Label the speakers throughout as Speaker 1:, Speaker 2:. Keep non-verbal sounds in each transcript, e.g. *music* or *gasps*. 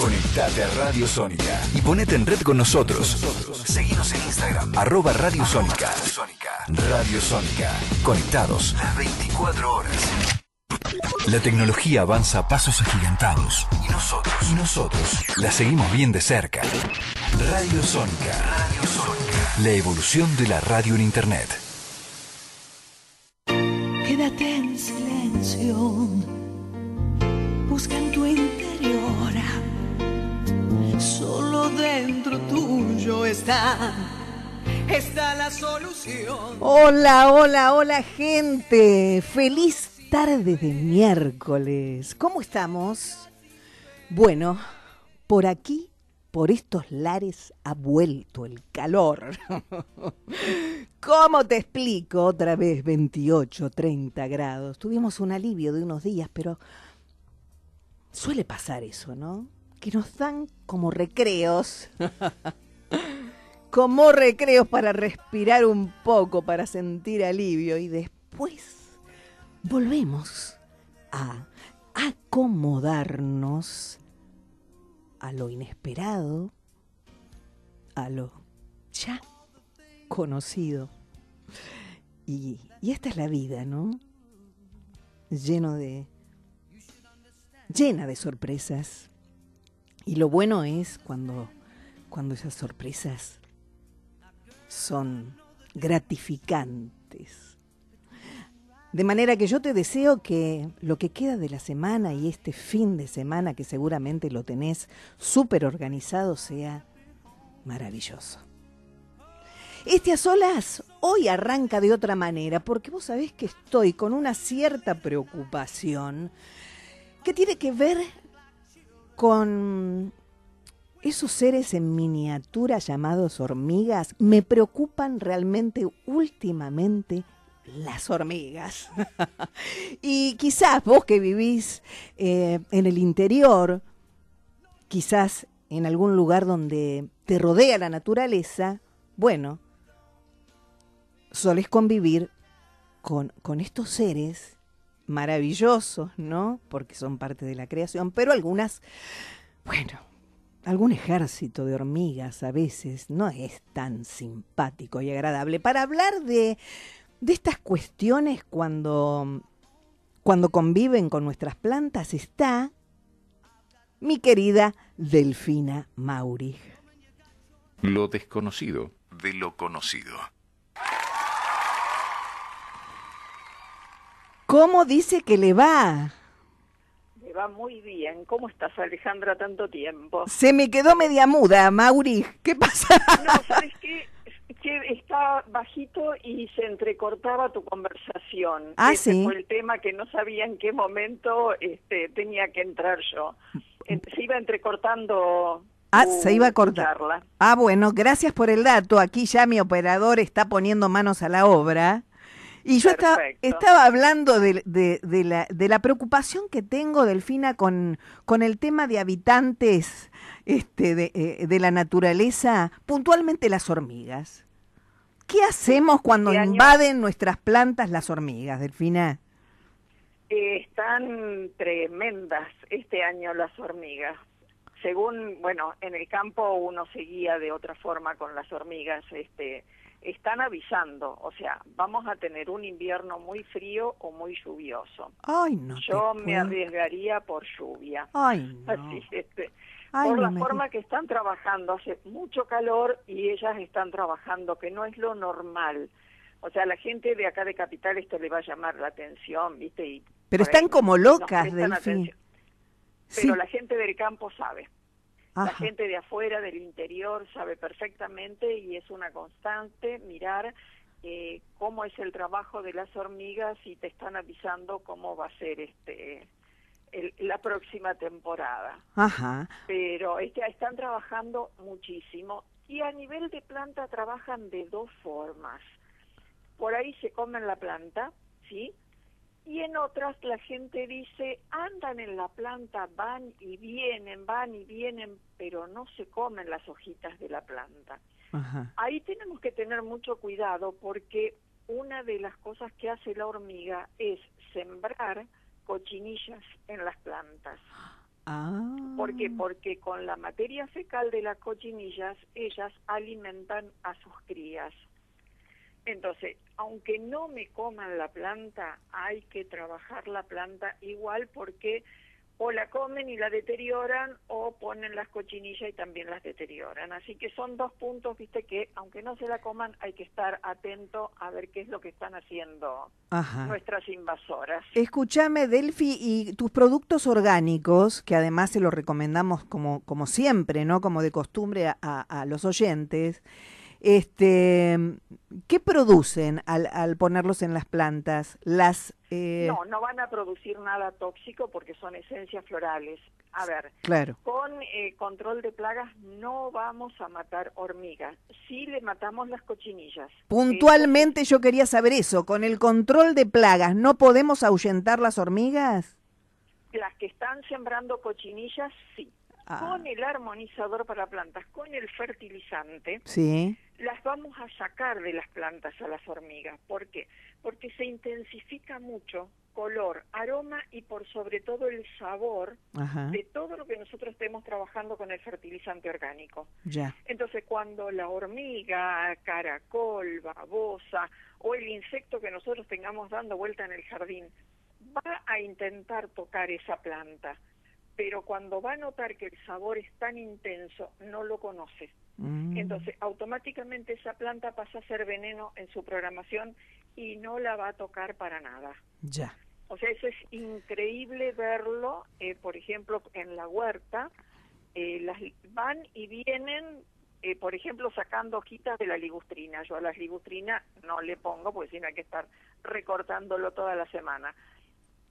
Speaker 1: Conectate a Radio Sónica y ponete en red con nosotros. Seguimos en Instagram, arroba Radio Sónica. Radio Sónica. Conectados las 24 horas. La tecnología avanza a pasos agigantados. Y nosotros, y nosotros, la seguimos bien de cerca. Radio Sónica. Radio Sónica. La evolución de la radio en Internet.
Speaker 2: Está. Está la solución.
Speaker 3: Hola, hola, hola gente. Feliz tarde de miércoles. ¿Cómo estamos? Bueno, por aquí, por estos lares, ha vuelto el calor. *laughs* ¿Cómo te explico? Otra vez 28, 30 grados. Tuvimos un alivio de unos días, pero suele pasar eso, ¿no? Que nos dan como recreos. *laughs* como recreos para respirar un poco, para sentir alivio y después volvemos a acomodarnos a lo inesperado, a lo ya conocido. Y, y, esta es la vida, ¿no? Lleno de. llena de sorpresas. Y lo bueno es cuando, cuando esas sorpresas son gratificantes de manera que yo te deseo que lo que queda de la semana y este fin de semana, que seguramente lo tenés súper organizado, sea maravilloso. Este a solas hoy arranca de otra manera, porque vos sabés que estoy con una cierta preocupación que tiene que ver con esos seres en miniatura llamados hormigas. Me preocupan realmente últimamente las hormigas. *laughs* y quizás vos que vivís eh, en el interior, quizás en algún lugar donde te rodea la naturaleza, bueno, solés convivir con, con estos seres maravillosos, ¿no? Porque son parte de la creación, pero algunas, bueno, algún ejército de hormigas a veces no es tan simpático y agradable. Para hablar de de estas cuestiones cuando, cuando conviven con nuestras plantas está mi querida Delfina Mauri.
Speaker 1: Lo desconocido de lo conocido.
Speaker 3: ¿Cómo dice que le va?
Speaker 4: Le va muy bien. ¿Cómo estás, Alejandra, tanto tiempo?
Speaker 3: Se me quedó media muda, Mauri. ¿Qué pasa?
Speaker 4: No, ¿sabes qué? que está bajito y se entrecortaba tu conversación.
Speaker 3: Ah, sí.
Speaker 4: fue el tema que no sabía en qué momento este, tenía que entrar yo. Se iba entrecortando.
Speaker 3: Ah, se iba a cortar. Ah, bueno, gracias por el dato. Aquí ya mi operador está poniendo manos a la obra. Y yo estaba, estaba hablando de, de, la, de la preocupación que tengo, Delfina, con, con el tema de habitantes este, de, eh, de la naturaleza, puntualmente las hormigas. ¿Qué hacemos cuando este invaden nuestras plantas las hormigas, Delfina?
Speaker 4: están tremendas este año las hormigas. Según, bueno, en el campo uno seguía de otra forma con las hormigas, este, están avisando, o sea, vamos a tener un invierno muy frío o muy lluvioso.
Speaker 3: Ay, no.
Speaker 4: Yo me arriesgaría por lluvia.
Speaker 3: Ay, *laughs* no.
Speaker 4: Así, este, por la forma que están trabajando, hace mucho calor y ellas están trabajando, que no es lo normal. O sea, la gente de acá de Capital esto le va a llamar la atención, ¿viste? Y
Speaker 3: Pero están como locas, Delfín.
Speaker 4: Pero la gente del campo sabe. La gente de afuera, del interior, sabe perfectamente y es una constante mirar eh, cómo es el trabajo de las hormigas y te están avisando cómo va a ser este la próxima temporada.
Speaker 3: Ajá.
Speaker 4: Pero este, están trabajando muchísimo y a nivel de planta trabajan de dos formas. Por ahí se comen la planta, ¿sí? Y en otras la gente dice, andan en la planta, van y vienen, van y vienen, pero no se comen las hojitas de la planta.
Speaker 3: Ajá.
Speaker 4: Ahí tenemos que tener mucho cuidado porque una de las cosas que hace la hormiga es sembrar cochinillas en las plantas.
Speaker 3: Ah.
Speaker 4: ¿Por qué? Porque con la materia fecal de las cochinillas, ellas alimentan a sus crías. Entonces, aunque no me coman la planta, hay que trabajar la planta igual porque o la comen y la deterioran o ponen las cochinillas y también las deterioran. Así que son dos puntos, viste, que aunque no se la coman hay que estar atento a ver qué es lo que están haciendo
Speaker 3: Ajá.
Speaker 4: nuestras invasoras.
Speaker 3: Escúchame, Delphi, y tus productos orgánicos, que además se los recomendamos como, como siempre, ¿no? Como de costumbre a, a- a los oyentes, este, ¿qué producen al, al ponerlos en las plantas? Las, eh,
Speaker 4: No, no van a producir nada tóxico porque son esencias florales. A ver,
Speaker 3: claro,
Speaker 4: con eh, control de plagas no vamos a matar hormigas. Sí le matamos las cochinillas.
Speaker 3: puntualmente yo quería saber eso, con el control de plagas, ¿no podemos ahuyentar las hormigas?
Speaker 4: Las que están sembrando cochinillas, sí.
Speaker 3: Ah.
Speaker 4: Con el armonizador para plantas, con el fertilizante,
Speaker 3: Sí,
Speaker 4: las vamos a sacar de las plantas a las hormigas. ¿Por qué? Porque se intensifica mucho color, aroma y por sobre todo el sabor
Speaker 3: ajá,
Speaker 4: de todo lo que nosotros estemos trabajando con el fertilizante orgánico.
Speaker 3: ya,
Speaker 4: Entonces, cuando la hormiga, caracol, babosa o el insecto que nosotros tengamos dando vuelta en el jardín va a intentar tocar esa planta, pero cuando va a notar que el sabor es tan intenso, no lo conoce.
Speaker 3: Mm,
Speaker 4: Entonces, automáticamente esa planta pasa a ser veneno en su programación y no la va a tocar para nada.
Speaker 3: ya,
Speaker 4: O sea, eso es increíble verlo, eh, por ejemplo, en la huerta, eh, las van y vienen, eh, por ejemplo, sacando hojitas de la ligustrina. Yo a la ligustrina no le pongo, porque si no hay que estar recortándolo toda la semana.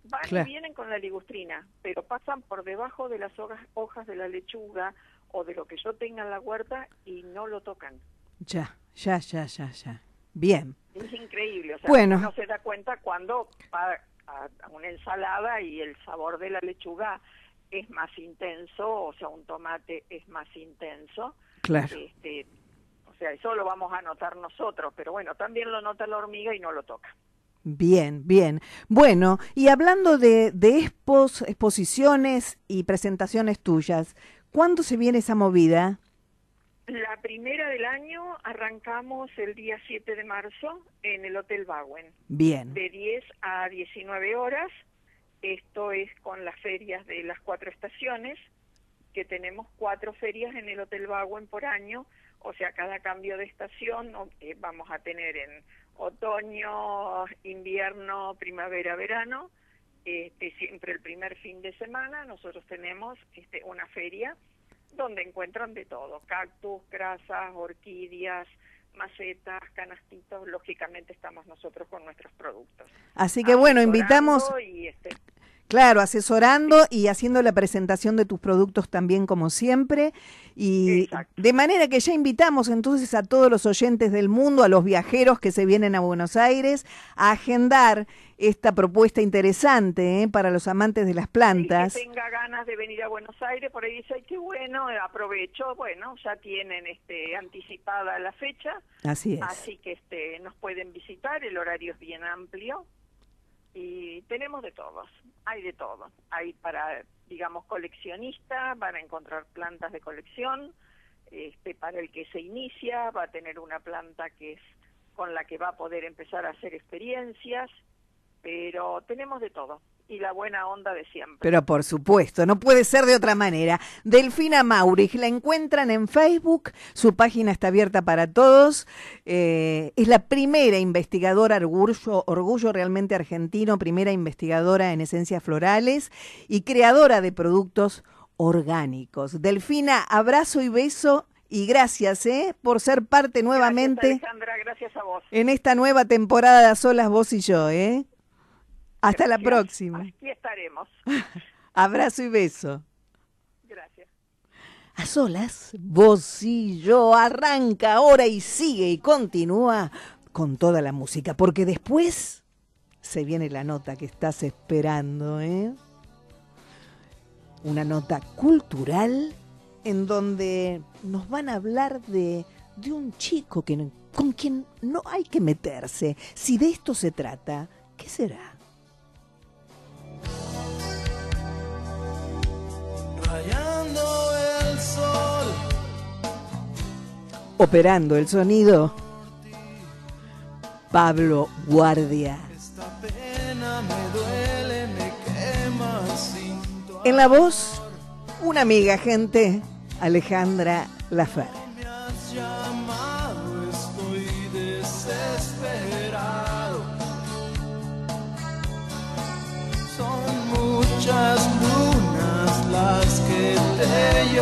Speaker 4: Van
Speaker 3: Claro.
Speaker 4: y vienen con la ligustrina, pero pasan por debajo de las hojas, hojas de la lechuga o de lo que yo tenga en la huerta y no lo tocan.
Speaker 3: ya, ya, ya, ya, ya. Bien,
Speaker 4: Es increíble, o sea,
Speaker 3: Bueno.
Speaker 4: uno se da cuenta cuando va a, a una ensalada y el sabor de la lechuga es más intenso, o sea, un tomate es más intenso.
Speaker 3: claro.
Speaker 4: Este, o sea, eso lo vamos a notar nosotros, pero bueno, también lo nota la hormiga y no lo toca.
Speaker 3: Bien, bien. Bueno, y hablando de, de expos, exposiciones y presentaciones tuyas, ¿cuándo se viene esa movida?
Speaker 4: La primera del año arrancamos el día 7 de marzo en el Hotel Bauen.
Speaker 3: Bien,
Speaker 4: de 10 a 19 horas. Esto es con las ferias de las cuatro estaciones, que tenemos cuatro ferias en el Hotel Baguen por año, o sea, cada cambio de estación eh, vamos a tener en otoño, invierno, primavera, verano, este, siempre el primer fin de semana nosotros tenemos este, una feria donde encuentran de todo, cactus, grasas, orquídeas, macetas, canastitos, lógicamente estamos nosotros con nuestros productos.
Speaker 3: así que bueno, invitamos,
Speaker 4: Y, este,
Speaker 3: claro, asesorando y haciendo la presentación de tus productos también como siempre. Y
Speaker 4: Exacto.
Speaker 3: de manera que ya invitamos entonces a todos los oyentes del mundo, a los viajeros que se vienen a Buenos Aires, a agendar esta propuesta interesante ¿eh? para los amantes de las plantas.
Speaker 4: que tenga ganas de venir a Buenos Aires, por ahí dice, ay, qué bueno, aprovecho, bueno, ya tienen este, anticipada la fecha,
Speaker 3: Así es.
Speaker 4: así que este, nos pueden visitar, el horario es bien amplio y tenemos de todos, hay de todo, hay para, digamos, coleccionistas, van a encontrar plantas de colección, este, para el que se inicia va a tener una planta que es con la que va a poder empezar a hacer experiencias, pero tenemos de todo y la buena onda de siempre.
Speaker 3: Pero por supuesto, no puede ser de otra manera. Delfina Maurich, la encuentran en Facebook, su página está abierta para todos. eh, es la primera investigadora, orgullo, orgullo realmente argentino, primera investigadora en esencias florales y creadora de productos orgánicos. Delfina, abrazo y beso y gracias ¿eh? por ser parte nuevamente
Speaker 4: Gracias, Alejandra, gracias a vos.
Speaker 3: en esta nueva temporada de Solas Vos y Yo. ¿eh? Hasta la próxima.
Speaker 4: Aquí estaremos. *laughs*
Speaker 3: Abrazo y beso.
Speaker 4: Gracias.
Speaker 3: A solas, vos y yo arranca ahora y sigue y continúa con toda la música, porque después se viene la nota que estás esperando, ¿eh? Una nota cultural en donde nos van a hablar de, de un chico que, con quien no hay que meterse. Si de esto se trata, ¿qué será?
Speaker 5: Rayando el sol. Operando el sonido. Pablo Guardia. Esta pena me duele, me quema sin tu en la voz, una amiga gente, Alejandra Lafer. Muchas lunas las que te
Speaker 6: he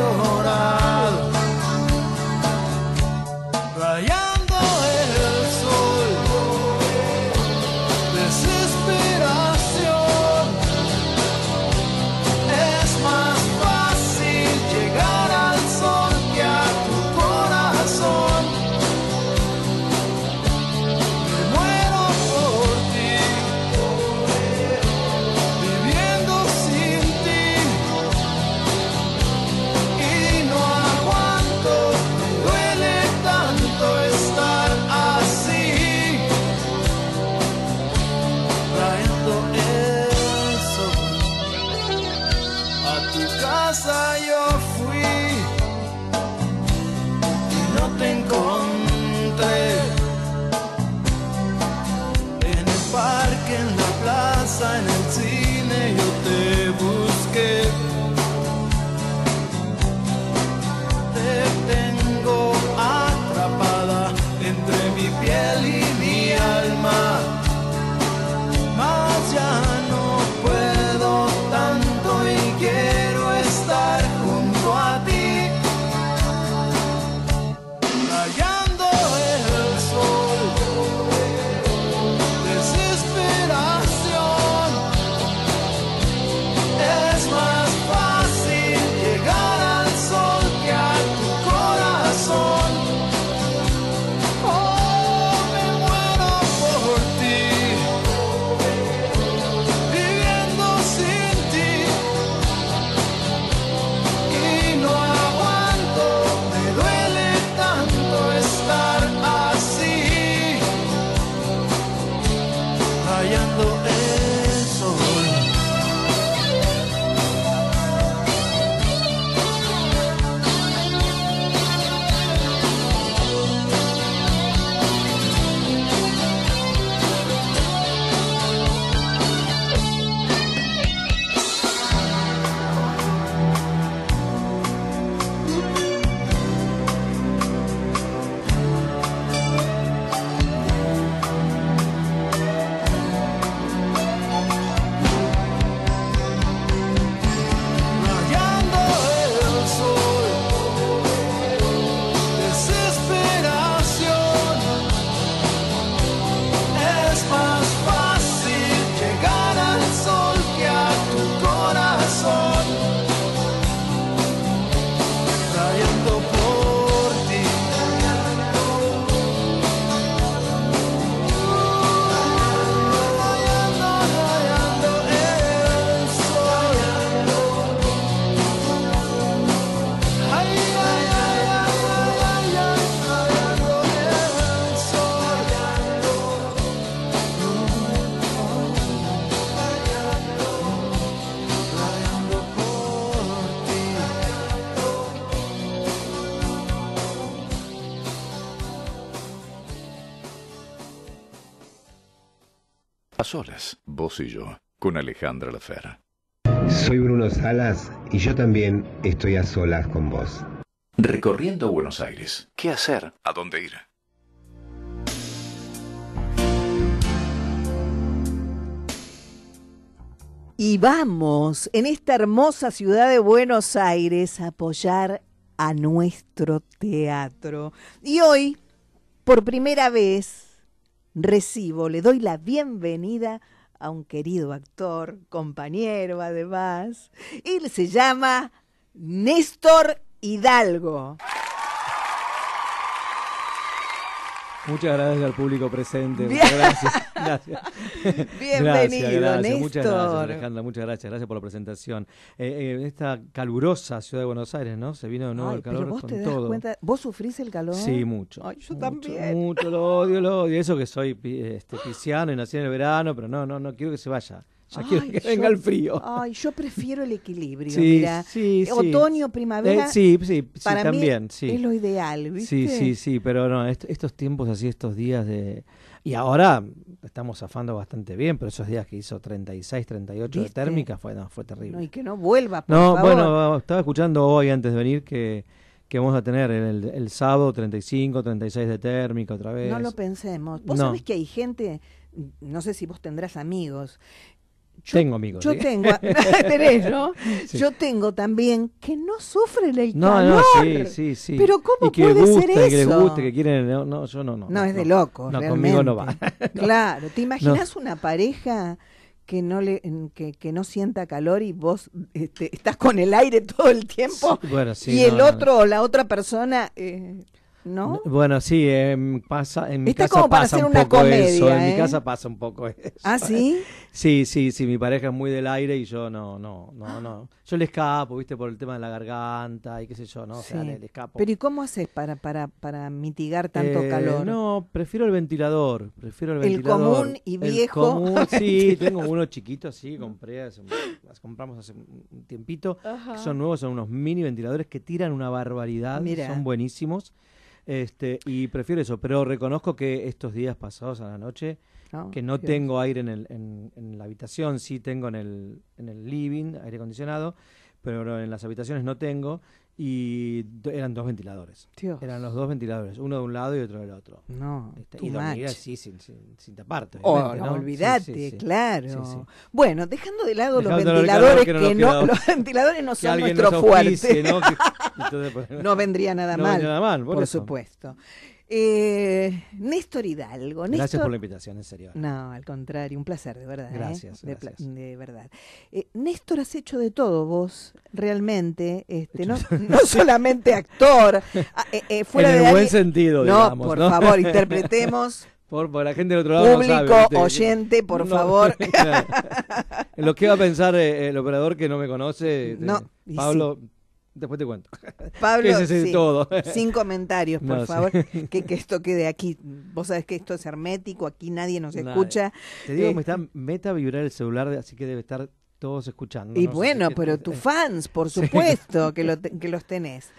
Speaker 6: solas, vos y yo, con Alejandra Lafer.
Speaker 7: Soy Bruno Salas y yo también estoy a solas con vos.
Speaker 6: Recorriendo Buenos Aires. ¿Qué hacer? ¿A dónde ir?
Speaker 3: Y vamos en esta hermosa ciudad de Buenos Aires a apoyar a nuestro teatro. Y hoy, por primera vez, recibo, le doy la bienvenida a un querido actor, compañero además. Él se llama Néstor Hidalgo.
Speaker 8: Muchas gracias al público presente. Muchas gracias. *laughs* gracias.
Speaker 3: Bienvenido,
Speaker 8: gracias, gracias. Muchas gracias, Alejandra. Muchas gracias. Gracias por la presentación. Eh, eh, esta calurosa ciudad de Buenos Aires, ¿no? Se vino de nuevo
Speaker 3: Ay,
Speaker 8: el
Speaker 3: pero
Speaker 8: calor
Speaker 3: vos
Speaker 8: con
Speaker 3: te das
Speaker 8: todo.
Speaker 3: cuenta, ¿vos sufrís el calor?
Speaker 8: Sí, mucho.
Speaker 3: Ay, yo
Speaker 8: mucho,
Speaker 3: también.
Speaker 8: Mucho, lo odio, lo odio. Eso que soy este, pisciano y nací en el verano, pero no, no, no quiero que se vaya. Ya quiero
Speaker 3: Ay,
Speaker 8: que
Speaker 3: yo-
Speaker 8: venga el frío.
Speaker 3: Ay, yo prefiero el equilibrio,
Speaker 8: Sí,
Speaker 3: mira.
Speaker 8: sí, sí.
Speaker 3: Otoño, primavera.
Speaker 8: Eh, sí, sí, sí,
Speaker 3: para
Speaker 8: también,
Speaker 3: mí
Speaker 8: sí.
Speaker 3: es lo ideal, ¿viste?
Speaker 8: Sí, sí, sí, pero no, est- estos tiempos así, estos días de... Y ahora estamos zafando bastante bien, pero esos días que hizo 36, 38 de
Speaker 3: ¿Viste?
Speaker 8: térmica fue, no, fue
Speaker 3: No,
Speaker 8: terrible.
Speaker 3: y que no vuelva, por
Speaker 8: No,
Speaker 3: favor.
Speaker 8: bueno, estaba escuchando hoy antes de venir que, que vamos a tener el, el sábado 35, 36 de térmica otra vez.
Speaker 3: No lo pensemos. Vos
Speaker 8: No.
Speaker 3: sabés que hay gente, no sé si vos tendrás amigos. Yo-
Speaker 8: Tengo amigos.
Speaker 3: Yo
Speaker 8: ¿sí?
Speaker 3: tengo, *laughs* *laughs* tenés, ¿no?
Speaker 8: Sí.
Speaker 3: Yo tengo también que no sufren el
Speaker 8: No,
Speaker 3: calor.
Speaker 8: no, sí, sí, sí.
Speaker 3: Pero ¿cómo
Speaker 8: y que
Speaker 3: puede ser
Speaker 8: y que les
Speaker 3: eso?
Speaker 8: guste, que quieren... No, no, yo no, no.
Speaker 3: No, es de locos,
Speaker 8: No,
Speaker 3: realmente.
Speaker 8: conmigo no va. *laughs*
Speaker 3: Claro, ¿te imaginas una pareja que no le que, que no sienta calor y vos este, estás con el aire todo el tiempo
Speaker 8: Sí, bueno, sí,
Speaker 3: y el otro o la otra persona eh, ¿no?
Speaker 8: Bueno, sí, em, pasa, en mi
Speaker 3: Está
Speaker 8: casa
Speaker 3: como para
Speaker 8: pasa
Speaker 3: hacer
Speaker 8: un
Speaker 3: una
Speaker 8: poco eso.
Speaker 3: comedia,
Speaker 8: En
Speaker 3: ¿eh?
Speaker 8: mi casa pasa un poco eso.
Speaker 3: ¿Ah, sí? *laughs*
Speaker 8: Sí, sí, sí, mi pareja es muy del aire y yo no, no, no, no. Yo le escapo, viste, por el tema de la garganta y qué sé yo, ¿no? O sea,
Speaker 3: Sí.
Speaker 8: le, le escapo.
Speaker 3: Pero ¿y cómo haces para para para mitigar tanto
Speaker 8: Eh,
Speaker 3: calor?
Speaker 8: No, prefiero el ventilador, prefiero el
Speaker 3: El
Speaker 8: ventilador.
Speaker 3: común y
Speaker 8: El
Speaker 3: viejo
Speaker 8: común, *laughs* sí, tengo uno chiquito, sí, compré, hace las compramos hace un tiempito. que son nuevos, son unos mini ventiladores que tiran una barbaridad,
Speaker 3: Mira.
Speaker 8: son buenísimos. Este, y prefiero eso, pero reconozco que estos días pasados a la noche,
Speaker 3: No,
Speaker 8: que no
Speaker 3: Dios.
Speaker 8: tengo aire en, el, en, en la habitación, sí tengo en el, en el living, aire acondicionado, pero en las habitaciones no tengo, y eran dos ventiladores.
Speaker 3: Dios.
Speaker 8: Eran los dos ventiladores, uno de un lado y otro del otro.
Speaker 3: No,
Speaker 8: Este, y dormir así sin, sin, sin taparte.
Speaker 3: Oh, no, olvídate,
Speaker 8: sí, sí.
Speaker 3: claro.
Speaker 8: Sí.
Speaker 3: Bueno, dejando de lado los
Speaker 8: Dejando
Speaker 3: ventiladores
Speaker 8: que no
Speaker 3: que *laughs* los ventiladores no son nuestro fuerte.
Speaker 8: ¿no? Entonces, pues, *laughs*
Speaker 3: No vendría nada
Speaker 8: no
Speaker 3: mal.
Speaker 8: vendría nada mal, por
Speaker 3: supuesto. Eh, Néstor Hidalgo.
Speaker 8: Gracias
Speaker 3: Néstor-
Speaker 8: por la invitación, en serio.
Speaker 3: No, al contrario, un placer, de verdad. ¿eh?
Speaker 8: Gracias,
Speaker 3: De,
Speaker 8: gracias.
Speaker 3: verdad. Eh, Néstor, has hecho de todo vos, realmente. Este, no, no *laughs* solamente actor. ah, eh, fuera
Speaker 8: en
Speaker 3: de
Speaker 8: el buen sentido,
Speaker 3: No,
Speaker 8: digamos,
Speaker 3: por
Speaker 8: ¿no?
Speaker 3: favor, *laughs* interpretemos.
Speaker 8: Por, por la gente del otro lado no
Speaker 3: Público, oyente, por
Speaker 8: No,
Speaker 3: favor. *laughs*
Speaker 8: lo que va a pensar el operador que no me conoce,
Speaker 3: No, y
Speaker 8: Pablo, después te cuento. *laughs*
Speaker 3: Pablo,
Speaker 8: es
Speaker 3: sí,
Speaker 8: todo.
Speaker 3: sin comentarios, por
Speaker 8: No, sí.
Speaker 3: favor, *laughs* que, que esto quede aquí. Vos sabés que esto es hermético, aquí nadie nos
Speaker 8: Nadie.
Speaker 3: escucha.
Speaker 8: Te digo,
Speaker 3: Eh,
Speaker 8: me está meta vibrar el celular, así que debe estar todos escuchando.
Speaker 3: Y
Speaker 8: no
Speaker 3: bueno, pero tus fans, por *laughs* supuesto, que, lo que los tenés.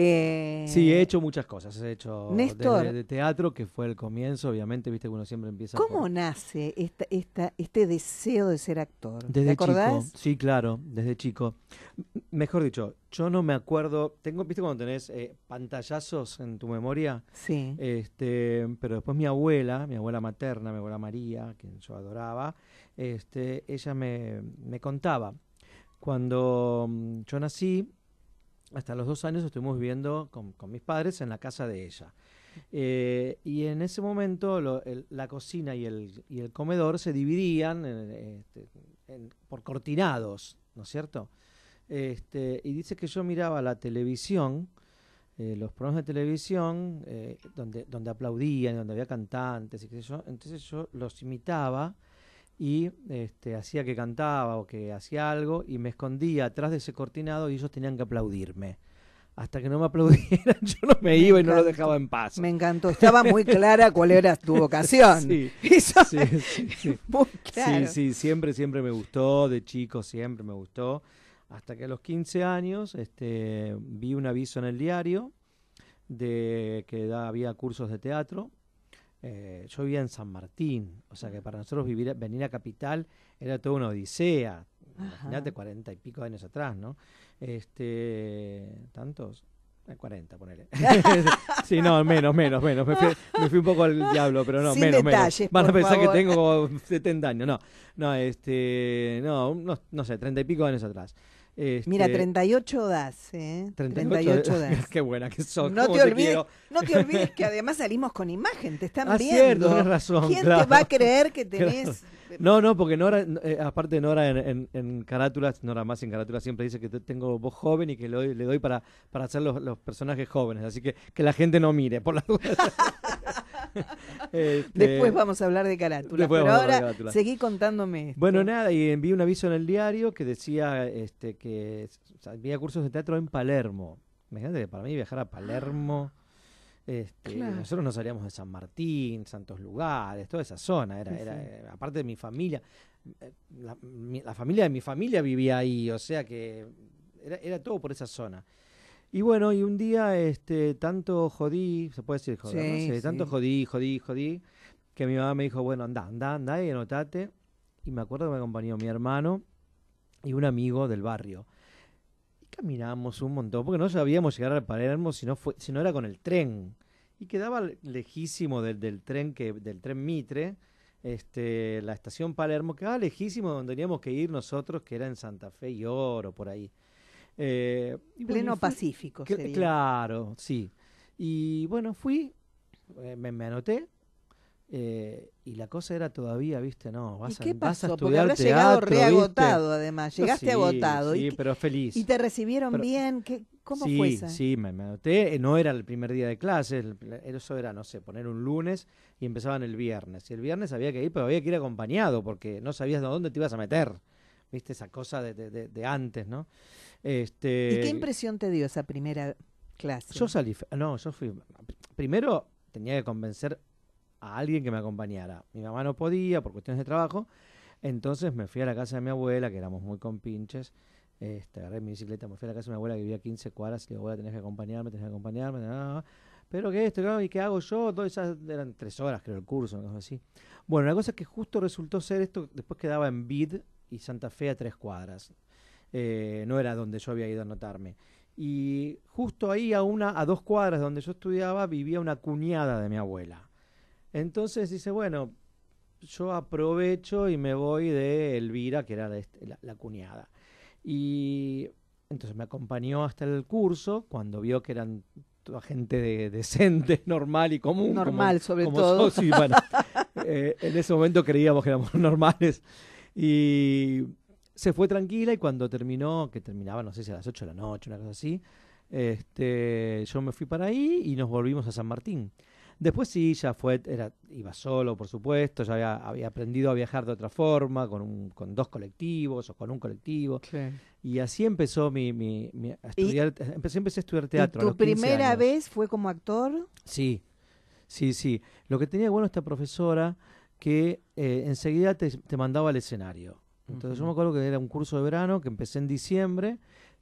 Speaker 3: Eh,
Speaker 8: Sí, he hecho muchas cosas. He hecho
Speaker 3: Néstor.
Speaker 8: desde de teatro, que fue el comienzo, obviamente, viste que uno siempre empieza
Speaker 3: ¿Cómo
Speaker 8: por-
Speaker 3: nace esta, esta, este deseo de ser actor?
Speaker 8: Desde
Speaker 3: ¿Te acordás?
Speaker 8: chico. Sí, claro, desde chico. M- Mejor dicho, yo no me acuerdo. Tengo, viste cuando tenés eh, pantallazos en tu memoria.
Speaker 3: Sí.
Speaker 8: Este, pero después mi abuela, mi abuela materna, mi abuela María, quien yo adoraba, este, ella me, me contaba. Cuando mm, yo nací, hasta los dos años estuvimos viviendo con, mis padres en la casa de ella. Eh, y en ese momento lo- el- la cocina y el, comedor se dividían eh, este, en- por cortinados, ¿no es cierto? Este, y dice que yo miraba la televisión, eh, los programas de televisión, donde, donde aplaudían, donde había cantantes y qué sé yo, entonces yo los imitaba y este, hacía que cantaba o que hacía algo y me escondía atrás de ese cortinado y ellos tenían que aplaudirme. Hasta que no me aplaudieran, *laughs* yo no me, iba y no los
Speaker 3: encanta.
Speaker 8: dejaba en paz.
Speaker 3: Me encantó. Estaba muy clara cuál era tu *laughs* vocación.
Speaker 8: Sí, *laughs*
Speaker 3: Eso
Speaker 8: sí, sí, sí.
Speaker 3: muy claro.
Speaker 8: Sí, sí, siempre, siempre me gustó, de chico siempre me gustó. Hasta que a los 15 años este, vi un aviso en el diario de que da- había cursos de teatro. Eh, yo vivía en San Martín, o sea que para nosotros vivir, venir a Capital era toda una odisea. Imagínate, cuarenta y pico años atrás, ¿no? Este, ¿Tantos? Eh, 40, ponele. *laughs* *laughs* sí, no, menos, menos, menos. Me fui, me fui un poco al diablo, pero no,
Speaker 3: Sin
Speaker 8: menos,
Speaker 3: detalles,
Speaker 8: menos. Van a pensar
Speaker 3: favor.
Speaker 8: que tengo como 70 años. No, no, este, no, no, no sé, 30 y pico años atrás. Este,
Speaker 3: Mira, 38 das, ¿eh?
Speaker 8: 38,
Speaker 3: 38 das. *laughs*
Speaker 8: Qué buena que sos.
Speaker 3: No te, olvides,
Speaker 8: quiero.
Speaker 3: no te olvides que *laughs* además salimos con imagen, te están
Speaker 8: Ah,
Speaker 3: viendo.
Speaker 8: cierto, razón,
Speaker 3: ¿Quién
Speaker 8: claro.
Speaker 3: te va a creer que *laughs* tenés
Speaker 8: No, no, porque Nora, eh, aparte Nora en, en, en carátulas, Nora más en carátulas siempre dice que te- tengo voz joven y que le doy, le doy para, para hacer los, los personajes jóvenes, así que que la gente no mire, por las. *laughs* Este,
Speaker 3: Después vamos a hablar de carátula.
Speaker 8: Después
Speaker 3: Pero ahora
Speaker 8: carátula.
Speaker 3: seguí contándome. esto.
Speaker 8: Bueno, nada, y envié un aviso en el diario que decía este, que o sea, había cursos de teatro en Palermo. Imagínate que para mí viajar a Palermo, este,
Speaker 3: Claro.
Speaker 8: nosotros nos salíamos de San Martín, Santos Lugares, toda esa zona, era,
Speaker 3: Sí,
Speaker 8: era
Speaker 3: sí.
Speaker 8: eh, aparte de mi familia, eh, la, mi- la familia de mi familia vivía ahí, o sea que era, era todo por esa zona. Y bueno, y un día este tanto jodí, se puede decir joder, ¿no?
Speaker 3: Sí,
Speaker 8: Sí, tanto
Speaker 3: sí.
Speaker 8: jodí, jodí, jodí, que mi mamá me dijo, bueno, anda, anda, anda y anotate. Y me acuerdo que me acompañó mi hermano y un amigo del barrio. Caminamos un montón, porque no sabíamos llegar al Palermo si no, fue, si no era con el tren. Y quedaba le- lejísimo del, del tren que del tren Mitre, este, la estación Palermo, quedaba lejísimo de donde teníamos que ir nosotros, que era en Santa Fe y Oro, por ahí. Eh, y
Speaker 3: Pleno
Speaker 8: fui-
Speaker 3: Pacífico sería.
Speaker 8: Claro, sí. Y bueno, fui, eh, me, me anoté. Eh, y la cosa era todavía, viste, no,
Speaker 3: ¿Y
Speaker 8: vas, a,
Speaker 3: qué
Speaker 8: vas a
Speaker 3: pasó? Porque
Speaker 8: estudiar
Speaker 3: habrás llegado
Speaker 8: teatro,
Speaker 3: reagotado,
Speaker 8: ¿viste?
Speaker 3: además. Llegaste
Speaker 8: sí,
Speaker 3: agotado.
Speaker 8: Sí,
Speaker 3: ¿Y,
Speaker 8: pero feliz.
Speaker 3: y te recibieron
Speaker 8: Pero-
Speaker 3: bien? ¿Qué, ¿Cómo
Speaker 8: sí,
Speaker 3: fue esa?
Speaker 8: Sí, me, me anoté. eh, No era el primer día de clases. Eso era, no sé, poner un lunes y empezaban el viernes. Y el viernes había que ir, pero había que ir acompañado porque no sabías de dónde te ibas a meter. ¿Viste? Esa cosa de, de- de- de antes, ¿no? Este,
Speaker 3: ¿Y qué impresión te dio esa primera clase?
Speaker 8: Yo salí, no, yo fui, primero tenía que convencer a alguien que me acompañara. Mi mamá no podía por cuestiones de trabajo, entonces me fui a la casa de mi abuela, que éramos muy compinches, este, agarré mi bicicleta, me fui a la casa de mi abuela que vivía a 15 cuadras y le abuela, tenés que acompañarme, tenés que acompañarme, ah, pero que esto, ¿qué- ¿y qué hago yo? Todas esas, eran tres horas creo el curso, cosa así. Bueno, la cosa es que justo resultó ser esto, después quedaba en Vid y Santa Fe a tres cuadras. Eh, no era donde yo había ido a anotarme. Y justo ahí, a una, a dos cuadras de donde yo estudiaba, vivía una cuñada de mi abuela. Entonces dice, bueno, yo aprovecho y me voy de Elvira, que era la, este- la- la cuñada. Y entonces me acompañó hasta el curso, cuando vio que eran toda gente de, decente, *laughs* normal y común. como-
Speaker 3: Normal, sobre
Speaker 8: como
Speaker 3: todo.
Speaker 8: sos, y bueno, *laughs* eh, en ese momento creíamos que éramos *laughs* normales. Y se fue tranquila y cuando terminó, que terminaba, no sé si a las 8 de la noche, una cosa así, este, yo me fui para ahí y nos volvimos a San Martín. Después sí, ya fue, era, iba solo, por supuesto, ya había, había aprendido a viajar de otra forma, con, un, con dos colectivos o con un colectivo. Y así empezó mi, mi, mi- a
Speaker 3: Y-
Speaker 8: estudiar, empecé, empecé a estudiar
Speaker 3: ¿Y
Speaker 8: teatro. a
Speaker 3: tu
Speaker 8: los 15
Speaker 3: primera
Speaker 8: años.
Speaker 3: vez fue como actor?
Speaker 8: Sí, sí, sí. Lo que tenía bueno esta profesora que eh, enseguida te, te mandaba al escenario. Entonces yo me acuerdo que era un curso de verano que empecé en diciembre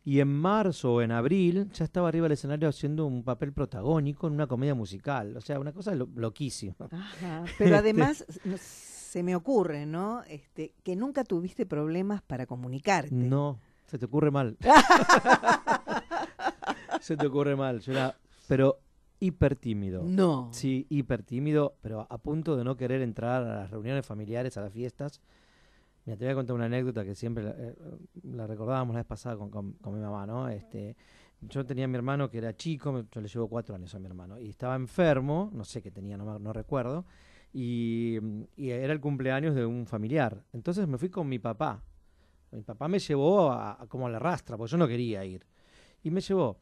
Speaker 8: y en marzo o en abril ya estaba arriba del escenario haciendo un papel protagónico en una comedia musical. O sea, una cosa lo- loquísima.
Speaker 3: Ajá. *laughs* Pero además no- se me ocurre, ¿no? Este, que nunca tuviste problemas para comunicarte.
Speaker 8: No, se te ocurre mal. *laughs* se te ocurre mal. Yo era, pero hiper tímido.
Speaker 3: No.
Speaker 8: Sí, hiper tímido, pero a punto de no querer entrar a las reuniones familiares, a las fiestas. Mira, te voy a contar una anécdota que siempre la, eh, recordábamos la vez pasada con, con- mi mamá, ¿no? Este, yo tenía a mi hermano que era chico, yo le llevo cuatro años a mi hermano, y estaba enfermo, no sé qué tenía, no, no recuerdo, y, y era el cumpleaños de un familiar. Entonces me fui con mi papá. Mi papá me llevó a, a como a la rastra, porque yo no quería ir. Y me llevó.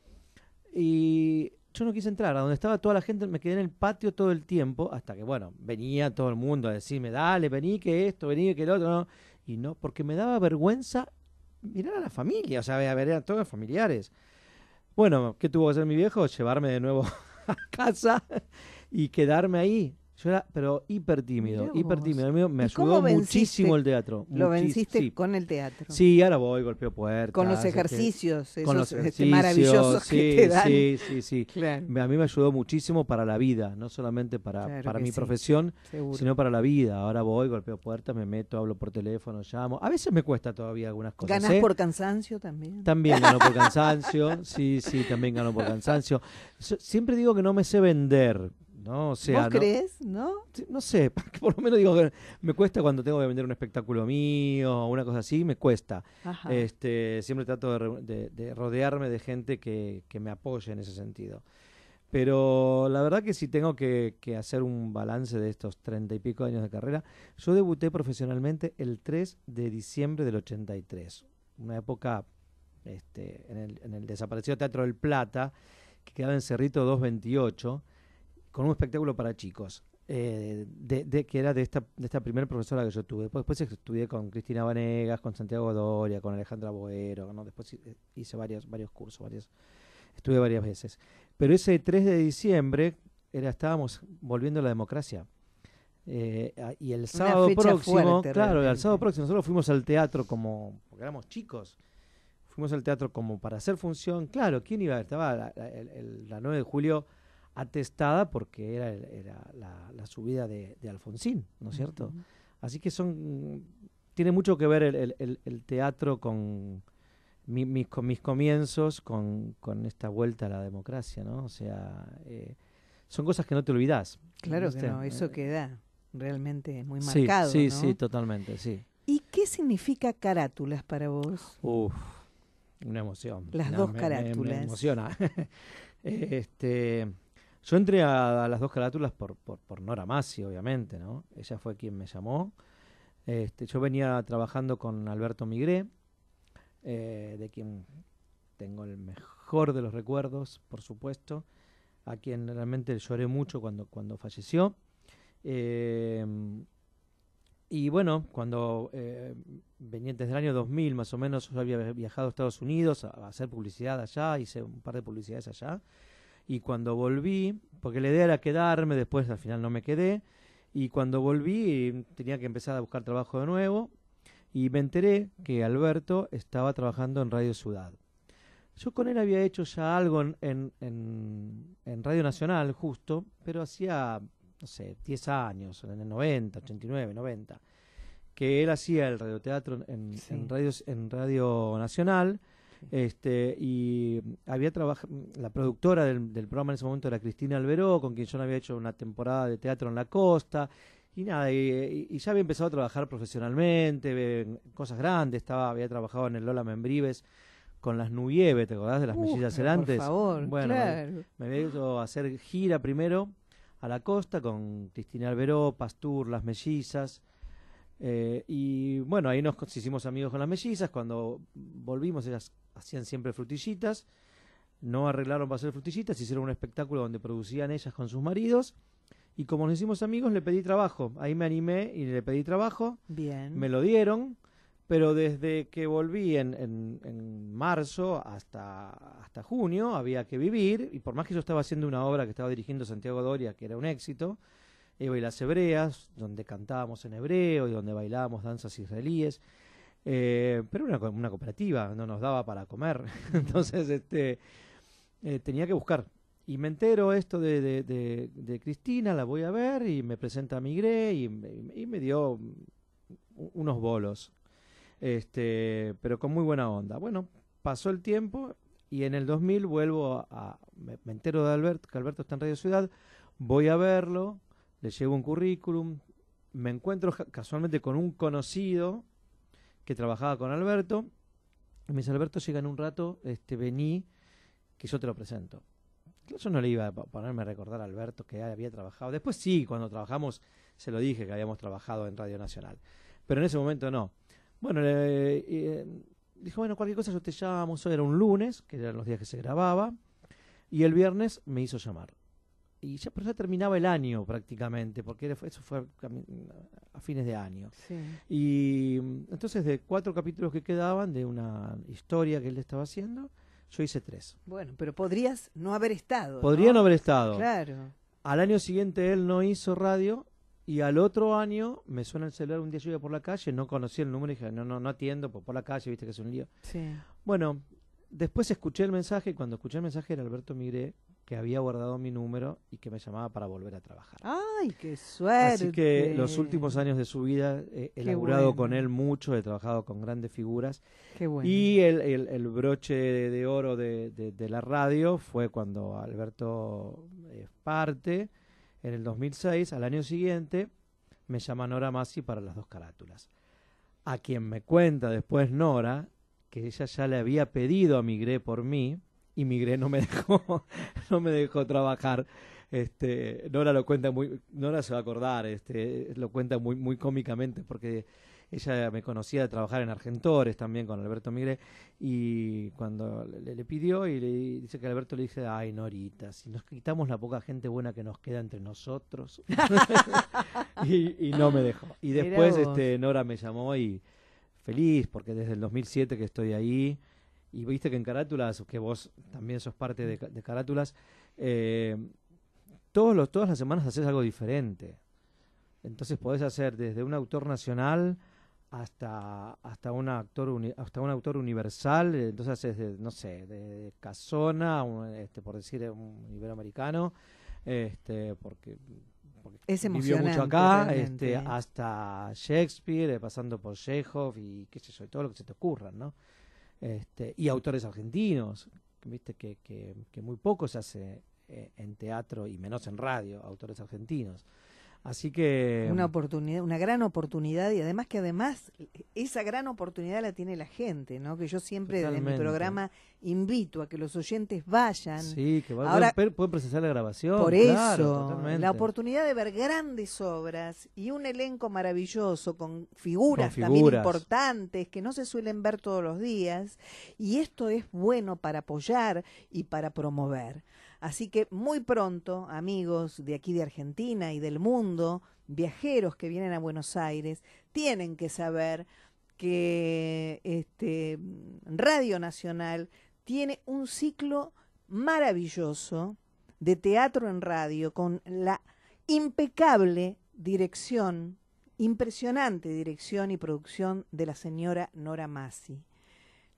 Speaker 8: Y yo no quise entrar, a donde estaba toda la gente, me quedé en el patio todo el tiempo, hasta que, bueno, venía todo el mundo a decirme, dale, vení, que esto, vení, que el otro, no. Y no, porque me daba vergüenza mirar a la familia, o sea, ver, eran todos familiares. Bueno, ¿qué tuvo que hacer mi viejo? Llevarme de nuevo *laughs* a casa y quedarme ahí. Yo era, pero hiper tímido, hiper tímido. Me, me
Speaker 3: ¿Y cómo
Speaker 8: ayudó muchísimo el teatro.
Speaker 3: Lo
Speaker 8: muchis-
Speaker 3: venciste
Speaker 8: sí.
Speaker 3: con el teatro.
Speaker 8: Sí, ahora voy, golpeo puertas.
Speaker 3: Con los
Speaker 8: este,
Speaker 3: ejercicios, esos
Speaker 8: con los
Speaker 3: este,
Speaker 8: ejercicios,
Speaker 3: maravillosos
Speaker 8: sí,
Speaker 3: que te dan.
Speaker 8: Sí, sí, sí.
Speaker 3: Claro,
Speaker 8: A mí me ayudó muchísimo para la vida, no solamente para,
Speaker 3: Claro
Speaker 8: para mi
Speaker 3: sí.
Speaker 8: profesión,
Speaker 3: seguro.
Speaker 8: sino para la vida. Ahora voy, golpeo puertas, me meto, hablo por teléfono, llamo. A veces me cuesta todavía algunas cosas.
Speaker 3: ¿Ganás
Speaker 8: ¿eh?
Speaker 3: por cansancio también?
Speaker 8: También gano por *laughs* cansancio, sí, sí, también gano por cansancio. Siempre digo que no me sé vender, ¿no? O sea,
Speaker 3: ¿Vos
Speaker 8: no,
Speaker 3: crees, no?
Speaker 8: No sé, *laughs* por lo menos digo que me cuesta cuando tengo que vender un espectáculo mío o una cosa así, me cuesta.
Speaker 3: Ajá.
Speaker 8: Este, siempre trato de, re- de- de rodearme de gente que, que me apoye en ese sentido. Pero la verdad que si tengo que, que hacer un balance de estos treinta y pico años de carrera, yo debuté profesionalmente el 3 de diciembre del 83, una época este, en, el, en el desaparecido Teatro del Plata, que quedaba en Cerrito 228, con un espectáculo para chicos. eh, de, de- que era de esta, de esta primera profesora que yo tuve. Después, después estudié con Cristina Vanegas, con Santiago Doria, con Alejandra Boero, ¿no? después hi- hice varios, varios cursos, varios, estuve varias veces. Pero ese 3 de diciembre era, estábamos volviendo a la democracia. Eh, a- y el sábado próximo,
Speaker 3: fuerte,
Speaker 8: claro, el sábado próximo nosotros fuimos al teatro como, porque éramos chicos, fuimos al teatro como para hacer función. Claro, ¿quién iba? Estaba la, la- el- el- la 9 de julio atestada porque era, era la, la subida de, de Alfonsín, ¿no es cierto? Así que son tiene mucho que ver el, el- el- el teatro con, mi- mis, con mis comienzos, con, con esta vuelta a la democracia, ¿no? O sea, eh, son cosas que no te olvidas.
Speaker 3: Claro que
Speaker 8: ¿viste?
Speaker 3: no, eso
Speaker 8: Eh,
Speaker 3: queda realmente muy
Speaker 8: sí,
Speaker 3: marcado.
Speaker 8: Sí,
Speaker 3: ¿no?
Speaker 8: sí, totalmente, sí.
Speaker 3: ¿Y qué significa carátulas para vos?
Speaker 8: Uf, una emoción.
Speaker 3: Las
Speaker 8: No,
Speaker 3: dos
Speaker 8: me- me-
Speaker 3: carátulas.
Speaker 8: Me, emociona. *laughs* este, yo entré a, las dos carátulas por, por, Nora Massi, obviamente, ¿no? Ella fue quien me llamó. Este, yo venía trabajando con Alberto Migré, eh, de quien tengo el mejor de los recuerdos, por supuesto, a quien realmente lloré mucho cuando, cuando falleció. Eh, y bueno, cuando eh, venía desde el año 2000 más o menos, yo había viajado a Estados Unidos a, a hacer publicidad allá, hice un par de publicidades allá. Y cuando volví, porque la idea era quedarme, después al final no me quedé, y cuando volví tenía que empezar a buscar trabajo de nuevo, y me enteré que Alberto estaba trabajando en Radio Ciudad. Yo con él había hecho ya algo en, en, en- en Radio Nacional, justo, pero hacía, no sé, 10 años, en el 90, 89, 90, que él hacía el radioteatro en,
Speaker 3: Sí.
Speaker 8: en, radio, en Radio Nacional, este, y había trabajado, la productora del, del programa en ese momento era Cristina Alberó, con quien yo no había hecho una temporada de teatro en la costa, y nada, y, ya había empezado a trabajar profesionalmente, en cosas grandes, estaba, había trabajado en el Lola Membrives con las Nubieve, ¿te acordás de las
Speaker 3: Uf,
Speaker 8: mellizas
Speaker 3: pero
Speaker 8: erantes?
Speaker 3: Por favor,
Speaker 8: Bueno,
Speaker 3: claro.
Speaker 8: me había ido a hacer gira primero a la costa con Cristina Alberó, Pastur, las mellizas. eh, y bueno, ahí nos hicimos amigos con las mellizas. Cuando volvimos, ellas hacían siempre frutillitas. No arreglaron para hacer frutillitas, hicieron un espectáculo donde producían ellas con sus maridos. Y como nos hicimos amigos, le pedí trabajo. Ahí me animé y le pedí trabajo.
Speaker 3: Bien.
Speaker 8: Me lo dieron, pero desde que volví en, en- en marzo hasta, hasta junio había que vivir, y por más que yo estaba haciendo una obra que estaba dirigiendo Santiago Doria, que era un éxito, Eva y las Hebreas, donde cantábamos en hebreo y donde bailábamos danzas israelíes, eh, pero una, una cooperativa, no nos daba para comer, *laughs* entonces este, eh, tenía que buscar. Y me entero esto de, Cristina, la voy a ver y me presenta a Migré y, y me dio unos bolos, este, pero con muy buena onda. Bueno, pasó el tiempo y en el 2000 vuelvo a, me, entero de Alberto, que Alberto está en Radio Ciudad, voy a verlo, le llevo un currículum, me encuentro casualmente con un conocido que trabajaba con Alberto, y me dice, Alberto, llega en un rato, este, vení, que yo te lo presento. Yo no le iba a po- ponerme a recordar a Alberto que había trabajado. Después sí, cuando trabajamos, se lo dije que habíamos trabajado en Radio Nacional. Pero en ese momento no. Bueno, eh, dijo, bueno, cualquier cosa yo te llamo. Eso era un lunes, que eran los días que se grababa. Y el viernes me hizo llamar. Y ya, pero ya terminaba el año prácticamente, porque eso fue a fines de año.
Speaker 3: Sí.
Speaker 8: Y entonces de cuatro capítulos que quedaban de una historia que él estaba haciendo, yo hice tres.
Speaker 3: Bueno, pero podrías no haber estado.
Speaker 8: Podría no haber estado.
Speaker 3: Claro.
Speaker 8: Al año siguiente él no hizo radio y al otro año me suena el celular un día yo iba por la calle, no conocía el número y dije, no, no, no atiendo, pues por la calle, viste que es un lío.
Speaker 3: Sí.
Speaker 8: Bueno, después escuché el mensaje y cuando escuché el mensaje era Alberto Migré que había guardado mi número y que me llamaba para volver a trabajar.
Speaker 3: Ay, qué suerte.
Speaker 8: Así que los últimos años de su vida he
Speaker 3: bueno.
Speaker 8: con él mucho, he trabajado con grandes figuras
Speaker 3: Qué bueno.
Speaker 8: y el, el- el broche de, de oro de, de- de la radio fue cuando Alberto eh, parte en el 2006, al año siguiente, me llama Nora Massi para las dos carátulas. A quien me cuenta después Nora que ella ya le había pedido a Migré por mí y Migré no me *laughs* dejó, no me dejó trabajar. Este, Nora lo cuenta muy, Nora se va a acordar, este, lo cuenta muy, muy cómicamente porque ella me conocía de trabajar en Argentores también con Alberto Migré y cuando le, le pidió y le dice que Alberto le dice, ay Norita, si nos quitamos la poca gente buena que nos queda entre nosotros *laughs* y, y no me dejó. Y después este, Nora me llamó y feliz porque desde el 2007 que estoy ahí y viste que en Carátulas, que vos también sos parte de, ca- de Carátulas, eh, todos los, todas las semanas haces algo diferente. Entonces podés hacer desde un autor nacional hasta hasta un actor uni- hasta un autor universal, eh, entonces haces de, no sé, de Casona, un, este, por decir un iberoamericano, este, porque, porque
Speaker 3: Es
Speaker 8: vivió mucho acá,
Speaker 3: realmente,
Speaker 8: este,
Speaker 3: ¿eh?
Speaker 8: hasta Shakespeare, eh, pasando por Chekhov y qué sé yo, y todo lo que se te ocurra, ¿no? Este, y autores argentinos, viste que, que, que muy poco se hace eh, en teatro y menos en radio, autores argentinos. Así que
Speaker 3: Una oportunidad, una gran oportunidad y además que además esa gran oportunidad la tiene la gente, ¿no? Que yo siempre desde mi
Speaker 8: Totalmente.
Speaker 3: programa invito a que los oyentes vayan.
Speaker 8: sí, que va-
Speaker 3: Ahora-
Speaker 8: pueden, pueden presenciar la grabación.
Speaker 3: Por
Speaker 8: claro,
Speaker 3: eso,
Speaker 8: totalmente.
Speaker 3: la oportunidad de ver grandes obras y un elenco maravilloso con figuras,
Speaker 8: Con
Speaker 3: también importantes que no se suelen ver todos los días y esto es bueno para apoyar y para promover. Así que muy pronto, amigos de aquí de Argentina y del mundo, viajeros que vienen a Buenos Aires, tienen que saber que este Radio Nacional tiene un ciclo maravilloso de teatro en radio con la impecable dirección, impresionante dirección y producción de la señora Nora Massi.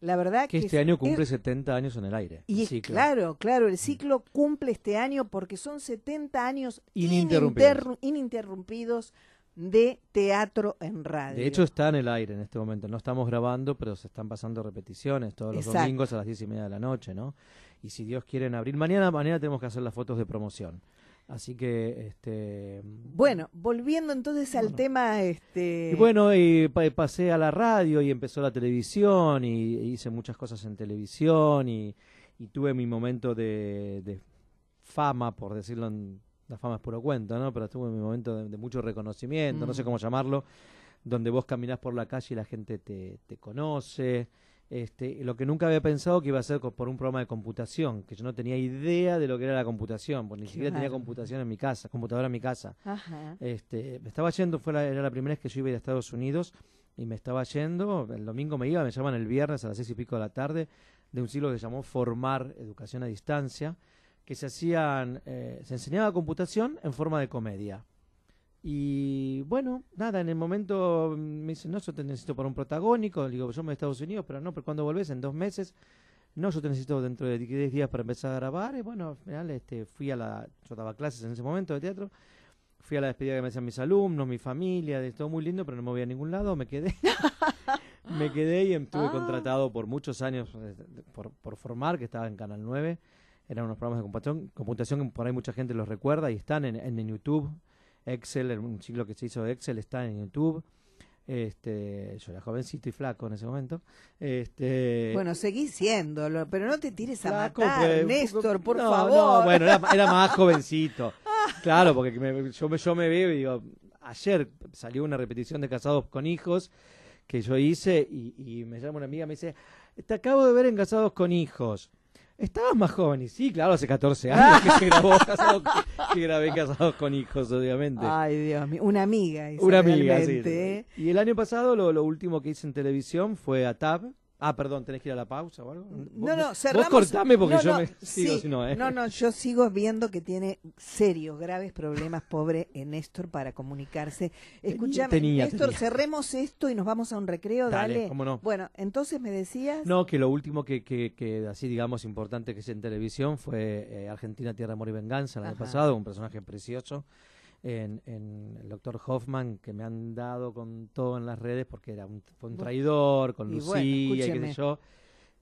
Speaker 3: La verdad
Speaker 8: que
Speaker 3: que
Speaker 8: este
Speaker 3: es-
Speaker 8: año cumple
Speaker 3: es-
Speaker 8: 70 años en el aire.
Speaker 3: y es-
Speaker 8: ciclo.
Speaker 3: claro, claro, el ciclo cumple este año porque son 70 años
Speaker 8: Ininterrumpidos.
Speaker 3: ininterru- ininterrumpidos de teatro en radio.
Speaker 8: De hecho está en el aire en este momento. No estamos grabando, pero se están pasando repeticiones todos los
Speaker 3: Exacto.
Speaker 8: domingos a las diez y media de la noche, ¿no? Y si Dios quiere en abril, mañana, mañana tenemos que hacer las fotos de promoción. Así que, este,
Speaker 3: bueno, volviendo entonces al
Speaker 8: Bueno.
Speaker 3: tema, este,
Speaker 8: Y bueno, y pa- pasé a la radio y empezó la televisión y hice muchas cosas en televisión y, y tuve mi momento de, de fama, por decirlo, en, la fama es puro cuento, ¿no? Pero tuve mi momento de, de mucho reconocimiento, no sé
Speaker 3: Mm.
Speaker 8: cómo llamarlo, donde vos caminás por la calle y la gente te, te conoce. Este, lo que nunca había pensado que iba a ser por un programa de computación, que yo no tenía idea de lo que era la computación, porque ni
Speaker 3: Qué
Speaker 8: siquiera tenía computación en mi casa, computadora en mi casa.
Speaker 3: ajá,
Speaker 8: Este, me estaba yendo, fue la, era la primera vez que yo iba a ir a Estados Unidos y me estaba yendo, el domingo me iba, me llaman el viernes a las seis y pico de la tarde de un ciclo que se llamó Formar Educación a Distancia, que se hacían, eh, se enseñaba computación en forma de comedia. Y bueno, nada, en el momento mm, me dicen, no, yo te necesito para un protagónico, le digo, yo me voy a Estados Unidos, pero no, pero cuando volvés? En dos meses. No, yo te necesito dentro de 10 días para empezar a grabar. Y bueno, al final este, fui a la, yo daba clases en ese momento de teatro, fui a la despedida que me hacían mis alumnos, mi familia, de todo muy lindo, pero no me voy a ningún lado, me quedé. *laughs* me quedé y estuve
Speaker 3: Ah.
Speaker 8: contratado por muchos años eh, por, por formar, que estaba en Canal 9. Eran unos programas de computación, computación que por ahí mucha gente los recuerda y están en, en, en YouTube. Excel, un ciclo que se hizo de Excel está en YouTube. Este, yo era jovencito y flaco en ese momento. Este,
Speaker 3: bueno, seguí siéndolo, pero no te tires a
Speaker 8: Flaco,
Speaker 3: matar, Néstor, por
Speaker 8: no,
Speaker 3: favor.
Speaker 8: No, bueno, era, era más jovencito. *laughs* Claro, porque me- yo, me, yo me veo y digo, ayer salió una repetición de Casados con Hijos que yo hice y, y me llama una amiga y me dice, te acabo de ver en Casados con Hijos. Estabas más joven y sí, claro, hace 14 años que, se grabó *laughs* Casados con- que grabé Casados con Hijos, obviamente.
Speaker 3: Ay, Dios mío, una amiga. esa
Speaker 8: Una amiga, sí.
Speaker 3: ¿eh?
Speaker 8: Y el año pasado lo, lo último que hice en televisión fue a TAB. Ah, perdón, tenés que ir a la pausa o algo.
Speaker 3: No, no,
Speaker 8: Vos
Speaker 3: cerramos.
Speaker 8: cortame porque
Speaker 3: No,
Speaker 8: yo
Speaker 3: no,
Speaker 8: me sigo
Speaker 3: sí,
Speaker 8: si no, ¿eh?
Speaker 3: No, no, yo sigo viendo que tiene serios, graves problemas, pobre *laughs* Néstor, para comunicarse. Escúchame,
Speaker 8: tenía,
Speaker 3: Néstor,
Speaker 8: tenía.
Speaker 3: cerremos esto y nos vamos a un recreo,
Speaker 8: Dale,
Speaker 3: dale.
Speaker 8: cómo no.
Speaker 3: Bueno, entonces me decías.
Speaker 8: No, que lo último que, que, que así digamos importante que hice en televisión fue eh, Argentina, Tierra, Amor y Venganza el año pasado, un personaje precioso en, en el doctor Hoffman que me han dado con todo en las redes porque era un, fue un traidor, con
Speaker 3: y
Speaker 8: Lucía
Speaker 3: bueno,
Speaker 8: y qué sé yo.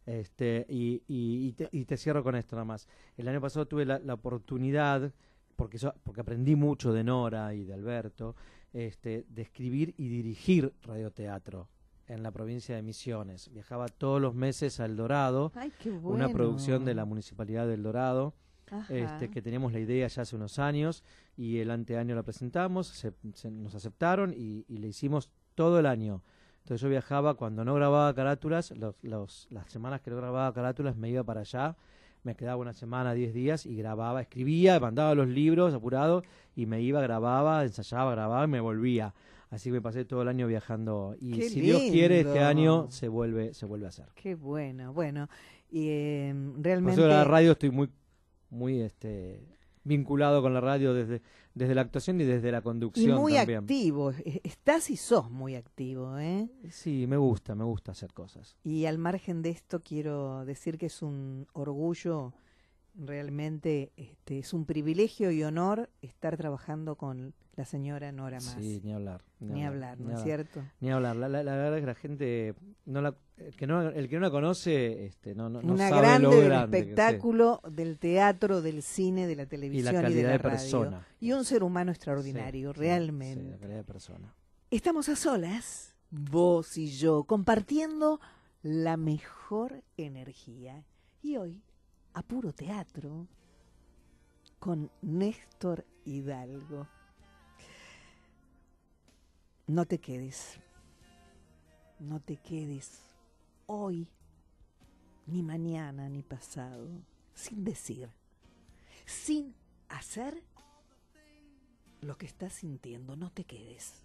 Speaker 8: Este, y, y, y te, y te cierro con esto nada más. El año pasado tuve la, la oportunidad, porque, yo, porque aprendí mucho de Nora y de Alberto, este, de escribir y dirigir radioteatro en la provincia de Misiones. Viajaba todos los meses a El Dorado,
Speaker 3: Ay, qué bueno.
Speaker 8: una producción de la Municipalidad del Dorado,
Speaker 3: Ajá.
Speaker 8: Este, que teníamos la idea ya hace unos años y el anteaño la presentamos, se, se- nos aceptaron y, y le hicimos todo el año. Entonces yo viajaba cuando no grababa carátulas, los, los- las semanas que no grababa carátulas me iba para allá, me quedaba una semana, diez días y grababa, escribía, mandaba los libros apurado y me iba, grababa, ensayaba, grababa y me volvía. Así que me pasé todo el año viajando y
Speaker 3: Qué
Speaker 8: si Dios quiere este año se vuelve se vuelve a hacer.
Speaker 3: Qué bueno, bueno. Y eh,
Speaker 8: Por
Speaker 3: realmente.
Speaker 8: eso de la radio estoy muy muy este vinculado con la radio desde, desde la actuación y desde la
Speaker 3: Y
Speaker 8: conducción
Speaker 3: muy
Speaker 8: también.
Speaker 3: activo. e- Estás y sos muy activo, ¿eh?
Speaker 8: Sí, me gusta, me gusta hacer cosas.
Speaker 3: Y al margen de esto quiero decir que es un orgullo, realmente este, es un privilegio y honor estar trabajando con la señora Nora Más.
Speaker 8: Sí, ni hablar.
Speaker 3: Ni hablar, ¿no es cierto?
Speaker 8: Ni hablar. La, la- la verdad es que la gente, no la, el, que no, el que no la conoce, este, no, no, no
Speaker 3: Una
Speaker 8: sabe
Speaker 3: grande
Speaker 8: lo
Speaker 3: del
Speaker 8: grande que- sí.
Speaker 3: espectáculo, del teatro, del cine, de la televisión y,
Speaker 8: calidad
Speaker 3: de la
Speaker 8: de
Speaker 3: radio.
Speaker 8: persona.
Speaker 3: Y un ser humano extraordinario,
Speaker 8: sí,
Speaker 3: realmente.
Speaker 8: sí, la calidad de persona.
Speaker 3: Estamos a solas, vos y yo, compartiendo la mejor energía. Y hoy, a puro teatro, con Néstor Hidalgo. No te quedes, no te quedes hoy, ni mañana, ni pasado, sin decir, sin hacer lo que estás sintiendo, no te quedes.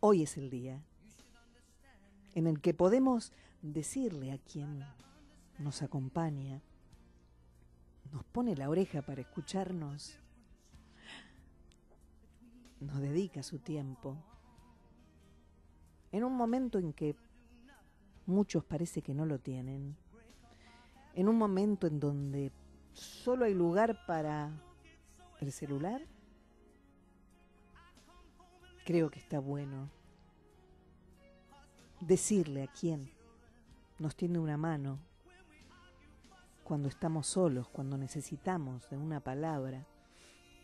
Speaker 3: Hoy es el día en el que podemos decirle a quien nos acompaña, nos pone la oreja para escucharnos, nos dedica su tiempo, en un momento en que muchos parece que no lo tienen, en un momento en donde solo hay lugar para el celular, creo que está bueno decirle a quién nos tiene una mano cuando estamos solos, cuando necesitamos de una palabra,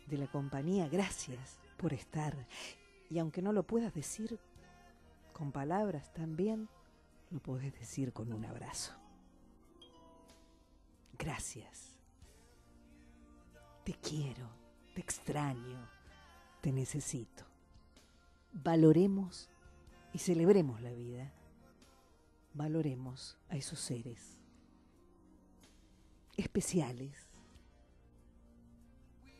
Speaker 3: de la compañía, gracias por estar. Y aunque no lo puedas decir con palabras también, lo podés decir con un abrazo. Gracias. Te quiero, te extraño, te necesito. Valoremos y celebremos la vida. Valoremos a esos seres especiales.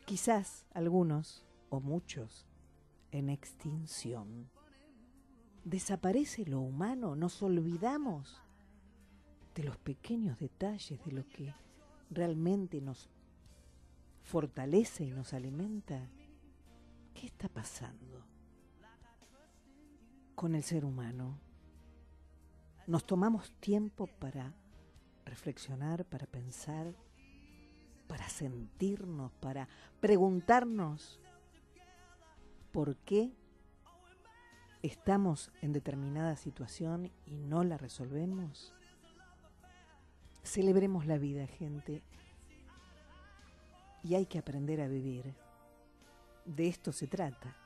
Speaker 3: Quizás algunos o muchos en extinción. Desaparece lo humano, nos olvidamos de los pequeños detalles, de lo que realmente nos fortalece y nos alimenta. ¿Qué está pasando con el ser humano? Nos tomamos tiempo para reflexionar, para pensar, para sentirnos, para preguntarnos por qué estamos en determinada situación y no la resolvemos. Celebremos la vida, gente. Y hay que aprender a vivir. De esto se trata.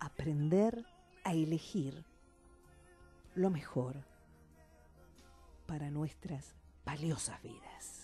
Speaker 3: Aprender a elegir lo mejor para nuestras valiosas vidas.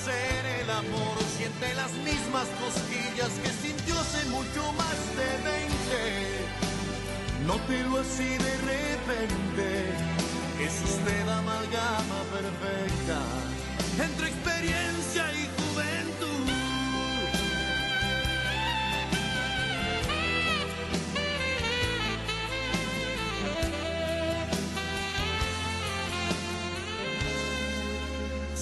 Speaker 6: hacer el amor, siente las mismas cosquillas que sintió hace mucho más de 20. Nótelo así de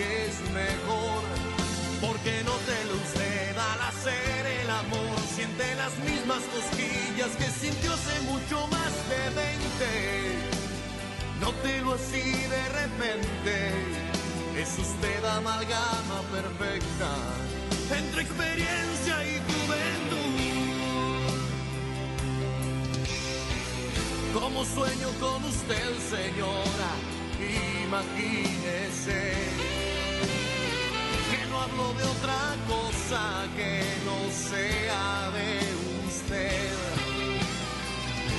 Speaker 6: es mejor. Porque no te lo usted al hacer el amor, siente las mismas cosquillas que sintió hace mucho más de 20. Nótelo así de repente, es usted amalgama perfecta entre experiencia y juventud. Como sueño con usted, señora, imagínese que no hablo de otra cosa que no sea de usted.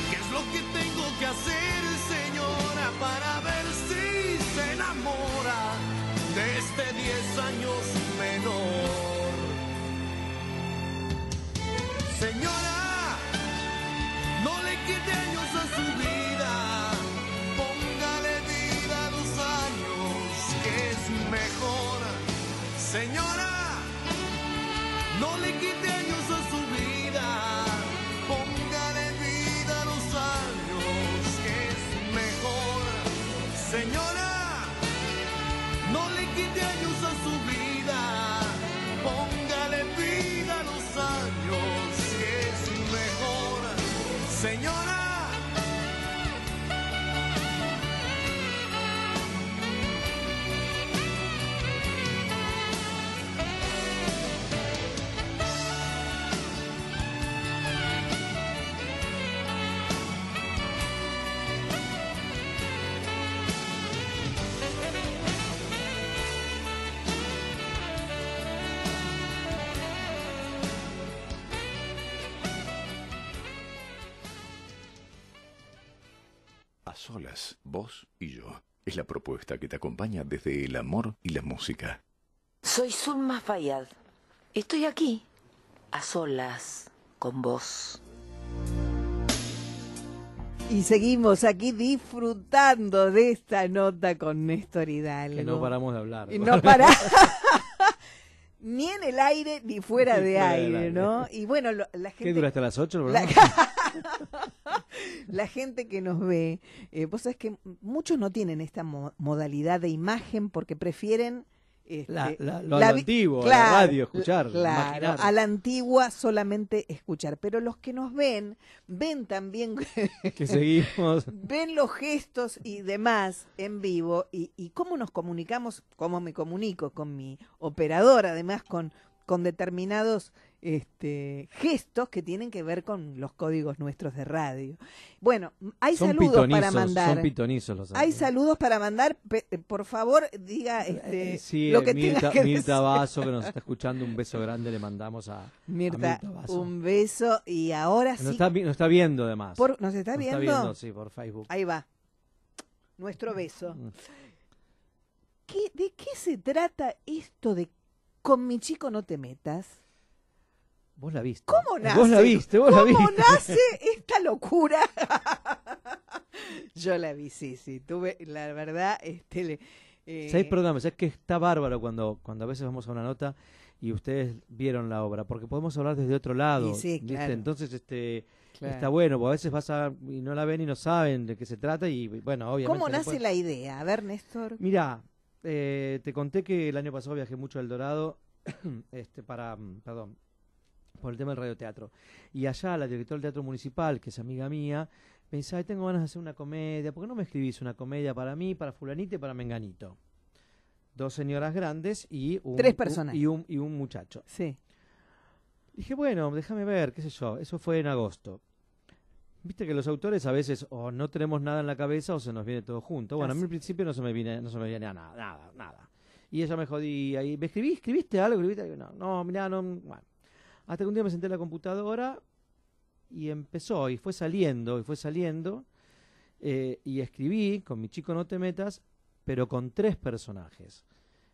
Speaker 6: ¿Qué es lo que tengo que hacer, señora, para ver si se enamora de este 10 años menor? Señora, no le quite años a su vida, Señora, no le quite Es
Speaker 1: la propuesta que te acompaña desde el amor y la música.
Speaker 9: Soy Zulma Fayad. Estoy aquí, a solas, con vos.
Speaker 3: Y seguimos aquí disfrutando de esta nota con Néstor Hidalgo.
Speaker 8: Que no paramos de hablar.
Speaker 3: Y no para. *laughs* ni en el aire ni fuera
Speaker 8: Ni
Speaker 3: de
Speaker 8: fuera
Speaker 3: aire,
Speaker 8: aire.
Speaker 3: ¿no? Y bueno, lo- la gente.
Speaker 8: ¿Qué dura hasta las 8 el
Speaker 3: La? *laughs* *laughs* la gente que nos ve, eh, vos sabés que muchos no tienen esta mo- modalidad de imagen porque prefieren este,
Speaker 8: La- la- lo a lo
Speaker 3: vi-
Speaker 8: antiguo, la radio, escuchar,
Speaker 3: claro, a la antigua solamente escuchar, pero los que nos ven, ven también, *laughs*
Speaker 8: que seguimos.
Speaker 3: ven los gestos y demás en vivo y, y cómo nos comunicamos, cómo me comunico con mi operador, además con, con determinados este, gestos que tienen que ver con los códigos nuestros de radio. Bueno, hay
Speaker 8: son
Speaker 3: saludos para mandar.
Speaker 8: Son pitonizos los
Speaker 3: Hay saludos para mandar, pe- eh, por favor, diga este,
Speaker 8: Eh, sí,
Speaker 3: lo que
Speaker 8: Mirta,
Speaker 3: que
Speaker 8: Mirta
Speaker 3: decir.
Speaker 8: Vaso, que nos *laughs* está escuchando, un beso grande le mandamos a, a
Speaker 3: Mirta,
Speaker 8: Mirta Vaso.
Speaker 3: un beso y ahora
Speaker 8: Que
Speaker 3: sí.
Speaker 8: Nos, está, nos está viendo además.
Speaker 3: por- ¿Nos está
Speaker 8: Nos
Speaker 3: viendo?
Speaker 8: Está viendo, sí, por Facebook.
Speaker 3: Ahí va. Nuestro beso.
Speaker 8: Mm.
Speaker 3: ¿Qué, ¿De qué se trata esto de con mi chico no te metas?
Speaker 8: Vos la viste.
Speaker 3: ¿Cómo nace?
Speaker 8: Vos la viste, vos la
Speaker 3: ¿Cómo
Speaker 8: viste.
Speaker 3: nace esta locura? *laughs* Yo la vi, sí, sí. Tuve, la verdad, este, le- eh,
Speaker 8: ¿Sabés, perdón, ¿sabés que está bárbaro cuando, cuando a veces vamos a una nota y ustedes vieron la obra? Porque podemos hablar desde otro lado.
Speaker 3: Sí,
Speaker 8: ¿viste?
Speaker 3: claro.
Speaker 8: Entonces, este,
Speaker 3: Claro.
Speaker 8: está bueno, porque a veces vas a, y no la ven y no saben de qué se trata y, bueno, obviamente...
Speaker 3: ¿Cómo nace la idea? A ver, Néstor.
Speaker 8: Mirá, eh, te conté que el año pasado viajé mucho al Dorado *coughs* este, para, perdón, por el tema del radioteatro. Y allá la directora del Teatro Municipal, que es amiga mía, me dice, "Ay, tengo ganas de hacer una comedia, ¿por qué no me escribís una comedia para mí, para fulanito y para menganito? dos señoras grandes y un,
Speaker 3: Tres
Speaker 8: un-
Speaker 3: personajes.
Speaker 8: y, un, y un muchacho.
Speaker 3: Sí.
Speaker 8: Dije, bueno, déjame ver, qué sé yo. Eso fue en agosto. Viste que los autores a veces o no tenemos nada en la cabeza o se nos viene todo junto. Bueno, a mí al principio no se me viene, no se me viene nada, nada, nada. Y ella me jodía y me escribí, escribiste algo, escribiste. No, no, mirá, no. Bueno. Hasta que un día me senté en la computadora y empezó, y fue saliendo, y fue saliendo. eh, y escribí con mi chico No Te Metas, pero con tres personajes.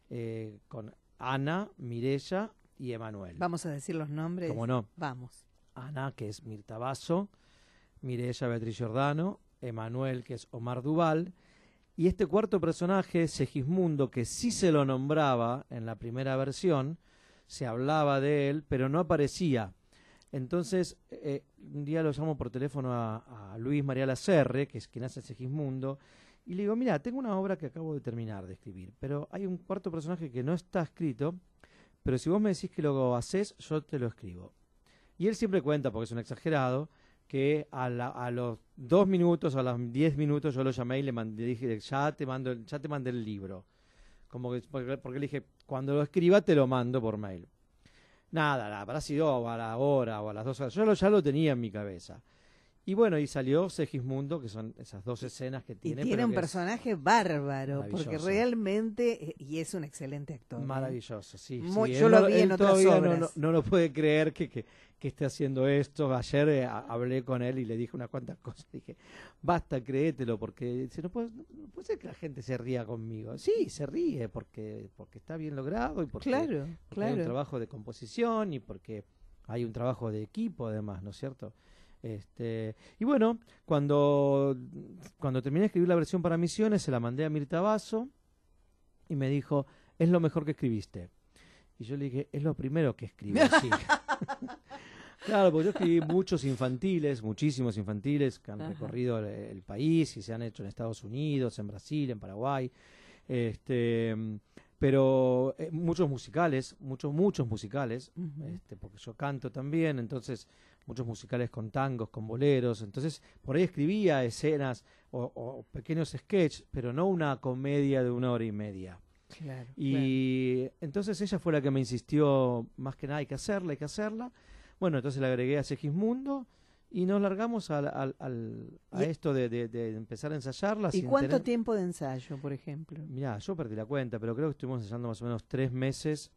Speaker 8: Eh, con Ana, Mirella y Emanuel.
Speaker 3: Vamos a decir los nombres.
Speaker 8: ¿Cómo no?
Speaker 3: Vamos.
Speaker 8: Ana, que es Mirta Basso, Mireya Beatriz Giordano, Emanuel, que es Omar Duval, y este cuarto personaje, Segismundo, que sí se lo nombraba en la primera versión, se hablaba de él, pero no aparecía. Entonces, eh, un día lo llamo por teléfono a, Luis María Lacerre, que es quien hace Segismundo, y le digo, mira, tengo una obra que acabo de terminar de escribir, pero hay un cuarto personaje que no está escrito, pero si vos me decís que lo haces, yo te lo escribo. Y él siempre cuenta, porque es un exagerado, que a, la- a los dos minutos a los diez minutos yo lo llamé y le mandé, dije, ya te mando, ya te mandé el libro. Como que, porque, le dije, cuando lo escriba te lo mando por mail. Nada, nada, habrá sido a la hora o a las dos horas. Yo lo, ya lo tenía en mi cabeza. Y bueno, y salió Segismundo, que son esas dos escenas que
Speaker 3: Y
Speaker 8: tiene.
Speaker 3: tiene
Speaker 8: pero
Speaker 3: un personaje bárbaro, porque realmente, eh, y es un excelente actor. ¿eh?
Speaker 8: Maravilloso, sí.
Speaker 3: Muy-
Speaker 8: sí,
Speaker 3: yo
Speaker 8: él
Speaker 3: lo
Speaker 8: no-
Speaker 3: vi
Speaker 8: él
Speaker 3: en otras
Speaker 8: no-. No, no lo puede creer que, que, que esté haciendo esto. Ayer eh, ha- hablé con él y le dije unas cuantas *laughs* cosas. Dije, basta, créetelo, porque dice, no, puede, no puede ser que la gente se ría conmigo. Sí, se ríe porque, porque está bien logrado y porque,
Speaker 3: Claro,
Speaker 8: porque hay un
Speaker 3: claro.
Speaker 8: trabajo de composición y porque hay un trabajo de equipo además, ¿no es cierto? Este, y bueno, cuando, cuando terminé de escribir la versión para Misiones, se la mandé a Mirta Basso y me dijo, es lo mejor que escribiste. Y yo le dije, es lo primero que escribo, *laughs* sí. claro, porque yo escribí muchos infantiles, muchísimos infantiles que han
Speaker 3: Ajá.
Speaker 8: recorrido el, el país y se han hecho en Estados Unidos, en Brasil, en Paraguay. Este, pero eh, muchos musicales, muchos, muchos musicales, este, porque yo canto también, entonces muchos musicales con tangos, con boleros, entonces por ahí escribía escenas o, o pequeños sketches, pero no una comedia de una hora y media.
Speaker 3: Claro, claro.
Speaker 8: Y entonces ella fue la que me insistió más que nada, hay que hacerla, hay que hacerla. Bueno, entonces le agregué a Segismundo y nos largamos al, al- al- a esto de, de- de empezar a ensayarla.
Speaker 3: ¿Y cuánto
Speaker 8: tener-
Speaker 3: tiempo de ensayo, por ejemplo?
Speaker 8: Mirá, yo perdí la cuenta, pero creo que estuvimos ensayando más o menos tres meses,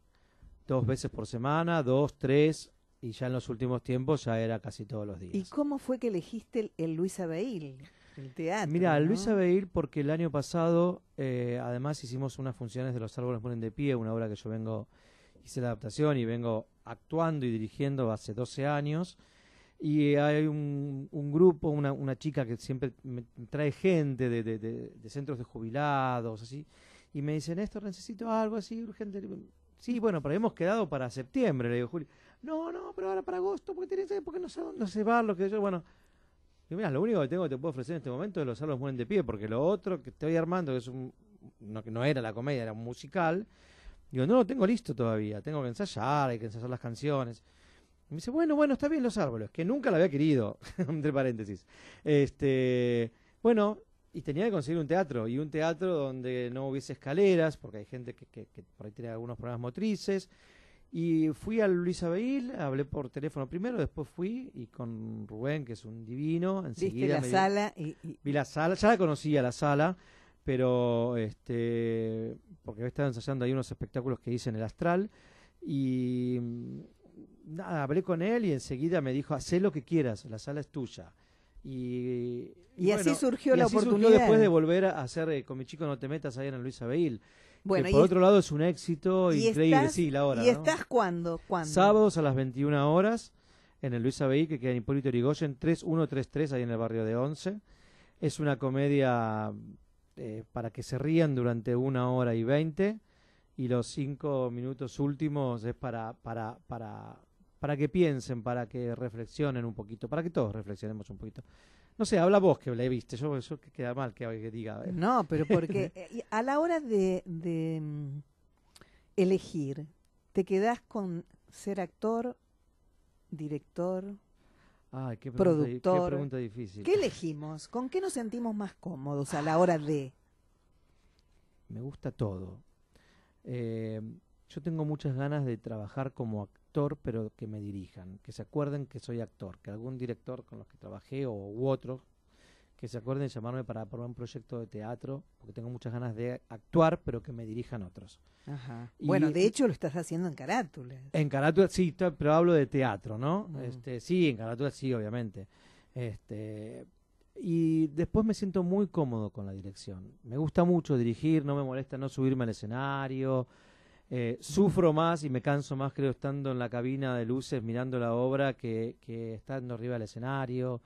Speaker 8: dos veces por semana, dos, tres, y ya en los últimos tiempos ya era casi todos los días.
Speaker 3: ¿Y cómo fue que elegiste el, el Luis Abeil, el teatro?
Speaker 8: Mira,
Speaker 3: ¿no?
Speaker 8: Luis Abeil, porque el año pasado, eh, además hicimos unas funciones de Los Árboles Mueren de Pie, una obra que yo vengo, hice la adaptación y vengo actuando y dirigiendo hace 12 años. Y hay un, un grupo, una, una chica que siempre me trae gente de, de- de- de centros de jubilados, así, y me dicen, esto necesito algo así urgente. Sí, bueno, pero hemos quedado para septiembre, le digo, Julio. No, no, pero ahora para agosto, porque, tiene que- porque no sé dónde se va, lo que yo, bueno. Y mira, lo único que tengo que te puedo ofrecer en este momento es los árboles mueren de pie, porque lo otro que estoy armando, que es un, no, no era la comedia, era un musical, digo, no lo tengo listo todavía, tengo que ensayar, hay que ensayar las canciones. Y me dice, bueno, bueno, está bien los árboles, que nunca la había querido, *laughs* entre paréntesis. Este, bueno, y tenía que conseguir un teatro, y un teatro donde no hubiese escaleras, porque hay gente que, que- que por ahí tiene algunos problemas motrices. Y fui al Luis Abeil, hablé por teléfono primero, después fui y con Rubén, que es un divino,
Speaker 3: Viste
Speaker 8: enseguida
Speaker 3: la
Speaker 8: me di-
Speaker 3: sala y, y-
Speaker 8: vi la sala, ya la conocía la sala, pero este porque había estado ensayando ahí unos espectáculos que hice en el Astral y mm, nada, hablé con él y enseguida me dijo, haz lo que quieras, la sala es tuya. Y,
Speaker 3: Y así surgió
Speaker 8: y
Speaker 3: la
Speaker 8: así surgió
Speaker 3: oportunidad.
Speaker 8: después de volver a hacer eh, con mi chico No te metas ahí en el Luis Abeil.
Speaker 3: Bueno,
Speaker 8: que
Speaker 3: y
Speaker 8: por otro lado es un éxito
Speaker 3: y
Speaker 8: increíble,
Speaker 3: estás-
Speaker 8: sí, la hora.
Speaker 3: ¿Y
Speaker 8: ¿no?
Speaker 3: estás cuándo? ¿Cuándo?
Speaker 8: Sábados a las 21 horas en el Luis Abeí, que queda en Hipólito Yrigoyen, 3133, ahí en el barrio de Once. Es una comedia eh, para que se rían durante una hora y veinte y los cinco minutos últimos es para, para, para, para que piensen, para que reflexionen un poquito, para que todos reflexionemos un poquito. No sé, habla vos que la viste, yo, que queda mal que, que diga. eh.
Speaker 3: No, pero porque *laughs* eh, a la hora de, de, mm, elegir, ¿te quedás con ser actor, director?
Speaker 8: Ay, qué pregunta, di- qué
Speaker 3: productor.
Speaker 8: pregunta difícil.
Speaker 3: ¿Qué elegimos? ¿Con qué nos sentimos más cómodos a la hora de?
Speaker 8: Me gusta todo. Eh, yo tengo muchas ganas de trabajar como actor, pero que me dirijan, que se acuerden que soy actor, que algún director con los que trabajé o u otros que se acuerden de llamarme para probar un proyecto de teatro, porque tengo muchas ganas de actuar, pero que me dirijan otros.
Speaker 3: Ajá.
Speaker 8: Y-
Speaker 3: Bueno, de hecho lo estás haciendo en carátulas.
Speaker 8: En carátula sí, pero hablo de teatro, ¿no?
Speaker 3: Mm.
Speaker 8: Este, sí, en carátula sí, obviamente. Este, y después me siento muy cómodo con la dirección. Me gusta mucho dirigir, no me molesta no subirme al escenario. Eh, sufro más y me canso más, creo, estando en la cabina de luces mirando la obra que, que estando arriba del escenario.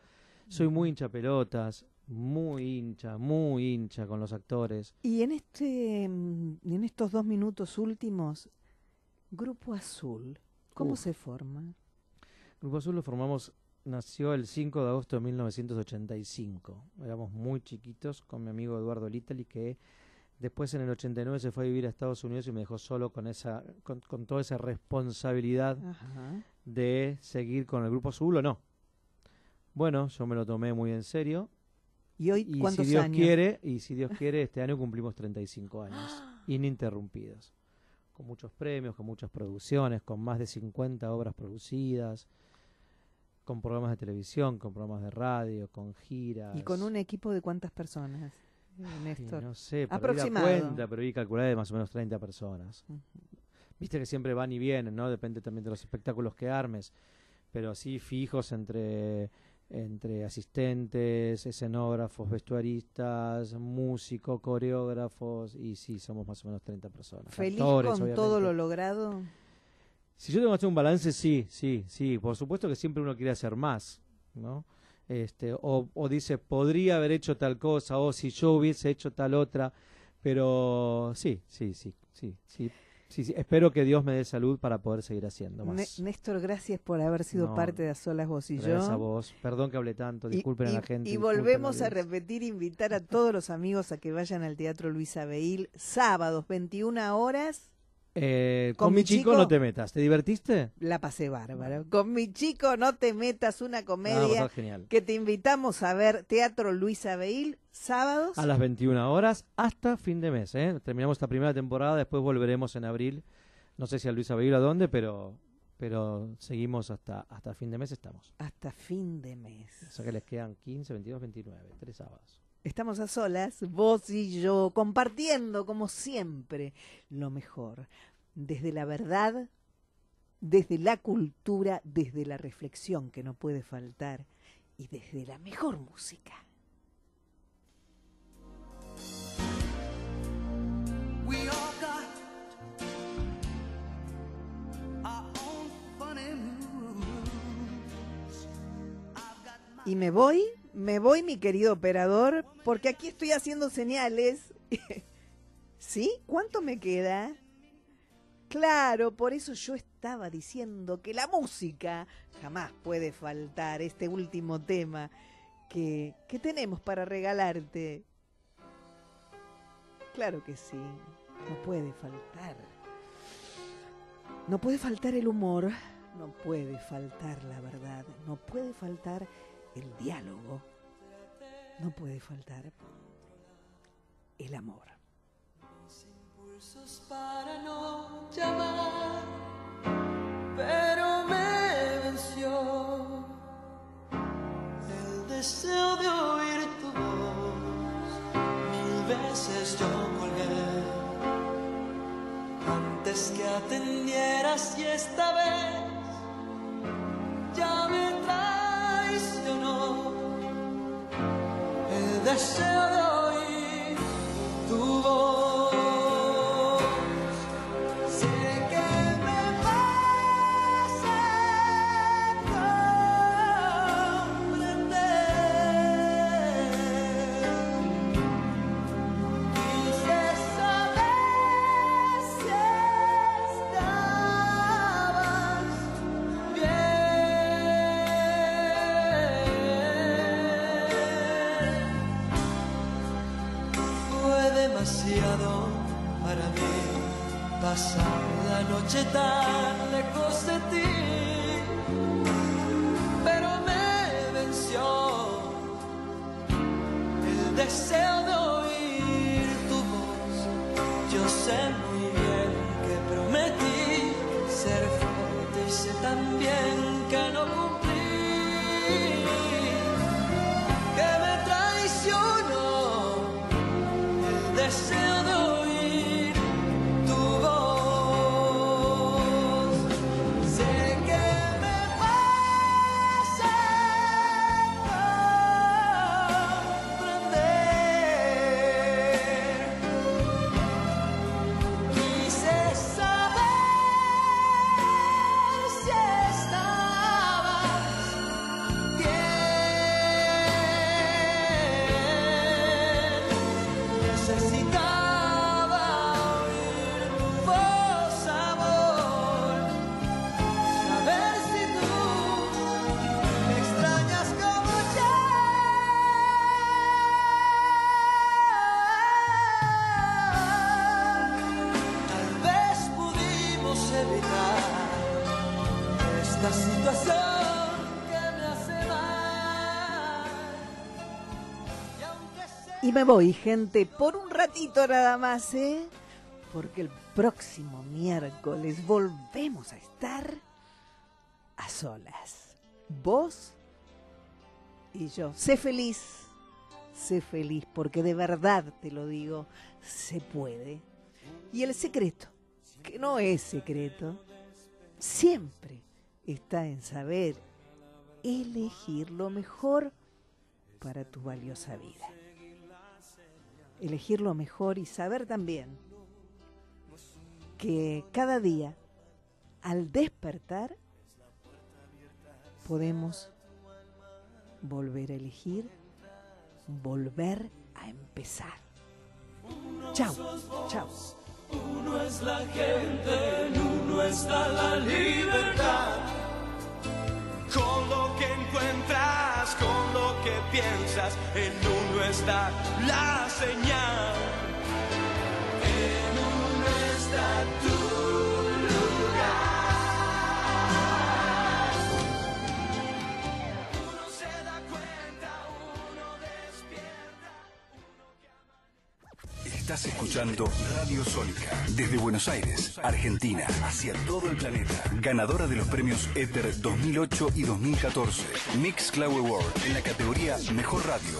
Speaker 8: Soy muy hincha pelotas, muy hincha, muy hincha con los actores.
Speaker 3: Y en este mm, en estos dos minutos últimos, Grupo Azul, ¿cómo se forma?
Speaker 8: Grupo Azul lo formamos, nació el 5 de agosto de 1985. Éramos muy chiquitos con mi amigo Eduardo Litali, que después en el 89 se fue a vivir a Estados Unidos y me dejó solo con, esa, con, con toda esa responsabilidad
Speaker 3: Ajá.
Speaker 8: de seguir con el Grupo Azul o no. Bueno, yo me lo tomé muy en serio.
Speaker 3: ¿Y hoy
Speaker 8: Y si
Speaker 3: cuántos
Speaker 8: Dios
Speaker 3: años?
Speaker 8: quiere, y si Dios *laughs* quiere, este año cumplimos 35 años, *gasps* ininterrumpidos. Con muchos premios, con muchas producciones, con más de 50 obras producidas, con programas de televisión, con programas de radio, con giras.
Speaker 3: ¿Y con un equipo de cuántas personas, eh,
Speaker 8: Ay,
Speaker 3: Néstor?
Speaker 8: no sé,
Speaker 3: Aproximado.
Speaker 8: cuenta, pero vi calcular de más o menos 30 personas. Viste que siempre van y vienen, ¿no? Depende también de los espectáculos que armes. Pero así fijos entre, entre asistentes, escenógrafos, vestuaristas, músicos, coreógrafos. Y sí, somos más o menos 30 personas.
Speaker 3: ¿Feliz
Speaker 8: Actores,
Speaker 3: con todo lo logrado?
Speaker 8: Si yo tengo que hacer un balance, sí, sí, sí. Por supuesto que siempre uno quiere hacer más, ¿no? Este, o, o dice, podría haber hecho tal cosa, o si yo hubiese hecho tal otra. Pero sí, sí, sí, sí, sí. Sí, sí, espero que Dios me dé salud para poder seguir haciendo más.
Speaker 3: Néstor, gracias por haber sido
Speaker 8: No,
Speaker 3: parte de A Solas Vos y
Speaker 8: Gracias
Speaker 3: yo.
Speaker 8: a vos. Perdón que hablé tanto, disculpen
Speaker 3: y,
Speaker 8: a la gente.
Speaker 3: y volvemos a
Speaker 8: audiencia.
Speaker 3: repetir, invitar a todos los amigos a que vayan al Teatro Luis Abeil, sábados, 21 horas.
Speaker 8: Eh,
Speaker 3: con
Speaker 8: con,
Speaker 3: mi
Speaker 8: chico,
Speaker 3: chico-
Speaker 8: no te metas. ¿Te divertiste?
Speaker 3: La pasé bárbaro. Con mi chico, no te metas una comedia
Speaker 8: genial.
Speaker 3: que te invitamos a ver Teatro Luis Abeil, sábados.
Speaker 8: A las 21 horas hasta fin de mes. ¿eh? Terminamos esta primera temporada, después volveremos en abril. No sé si a Luis Abello a dónde, pero, pero seguimos hasta, hasta fin de mes estamos.
Speaker 3: Hasta fin de mes.
Speaker 8: O sea que les quedan 15, 22, 29, tres sábados.
Speaker 3: Estamos a solas, vos y yo, compartiendo como siempre lo mejor, desde la verdad, desde la cultura, desde la reflexión que no puede faltar y desde la mejor música.
Speaker 10: We all got our own funny moves. I've got my
Speaker 3: Y me voy, me voy mi querido operador, porque aquí estoy haciendo señales. *laughs* ¿Sí? ¿Cuánto me queda? Claro, por eso yo estaba diciendo que la música jamás puede faltar, este último tema que, que tenemos para regalarte. Claro que sí, no puede faltar. No puede faltar el humor, no puede faltar la verdad, no puede faltar el diálogo, no puede faltar el amor.
Speaker 6: impulsos para no llamar, pero me venció el deseo de oír tu voz. Mil veces yo colgué antes que atendieras y esta vez el me
Speaker 3: voy, gente, por un ratito nada más, ¿eh? Porque el próximo miércoles volvemos a estar a solas. Vos y yo. Sé feliz, sé feliz, porque de verdad te lo digo, se puede. Y el secreto, que no es secreto, siempre está en saber elegir lo mejor para tu valiosa vida. Elegir lo mejor y saber también que cada día, al despertar, podemos volver a elegir, volver a empezar. Chao, chao.
Speaker 2: Uno es la gente, en uno está la libertad.
Speaker 6: Con lo que encuentras, con lo que piensas, en uno está la señal.
Speaker 1: Estás escuchando Radio Sónica desde Buenos Aires, Argentina, hacia todo el planeta. Ganadora de los premios Ether 2008 y 2014. Mix Cloud Award en la categoría Mejor Radio.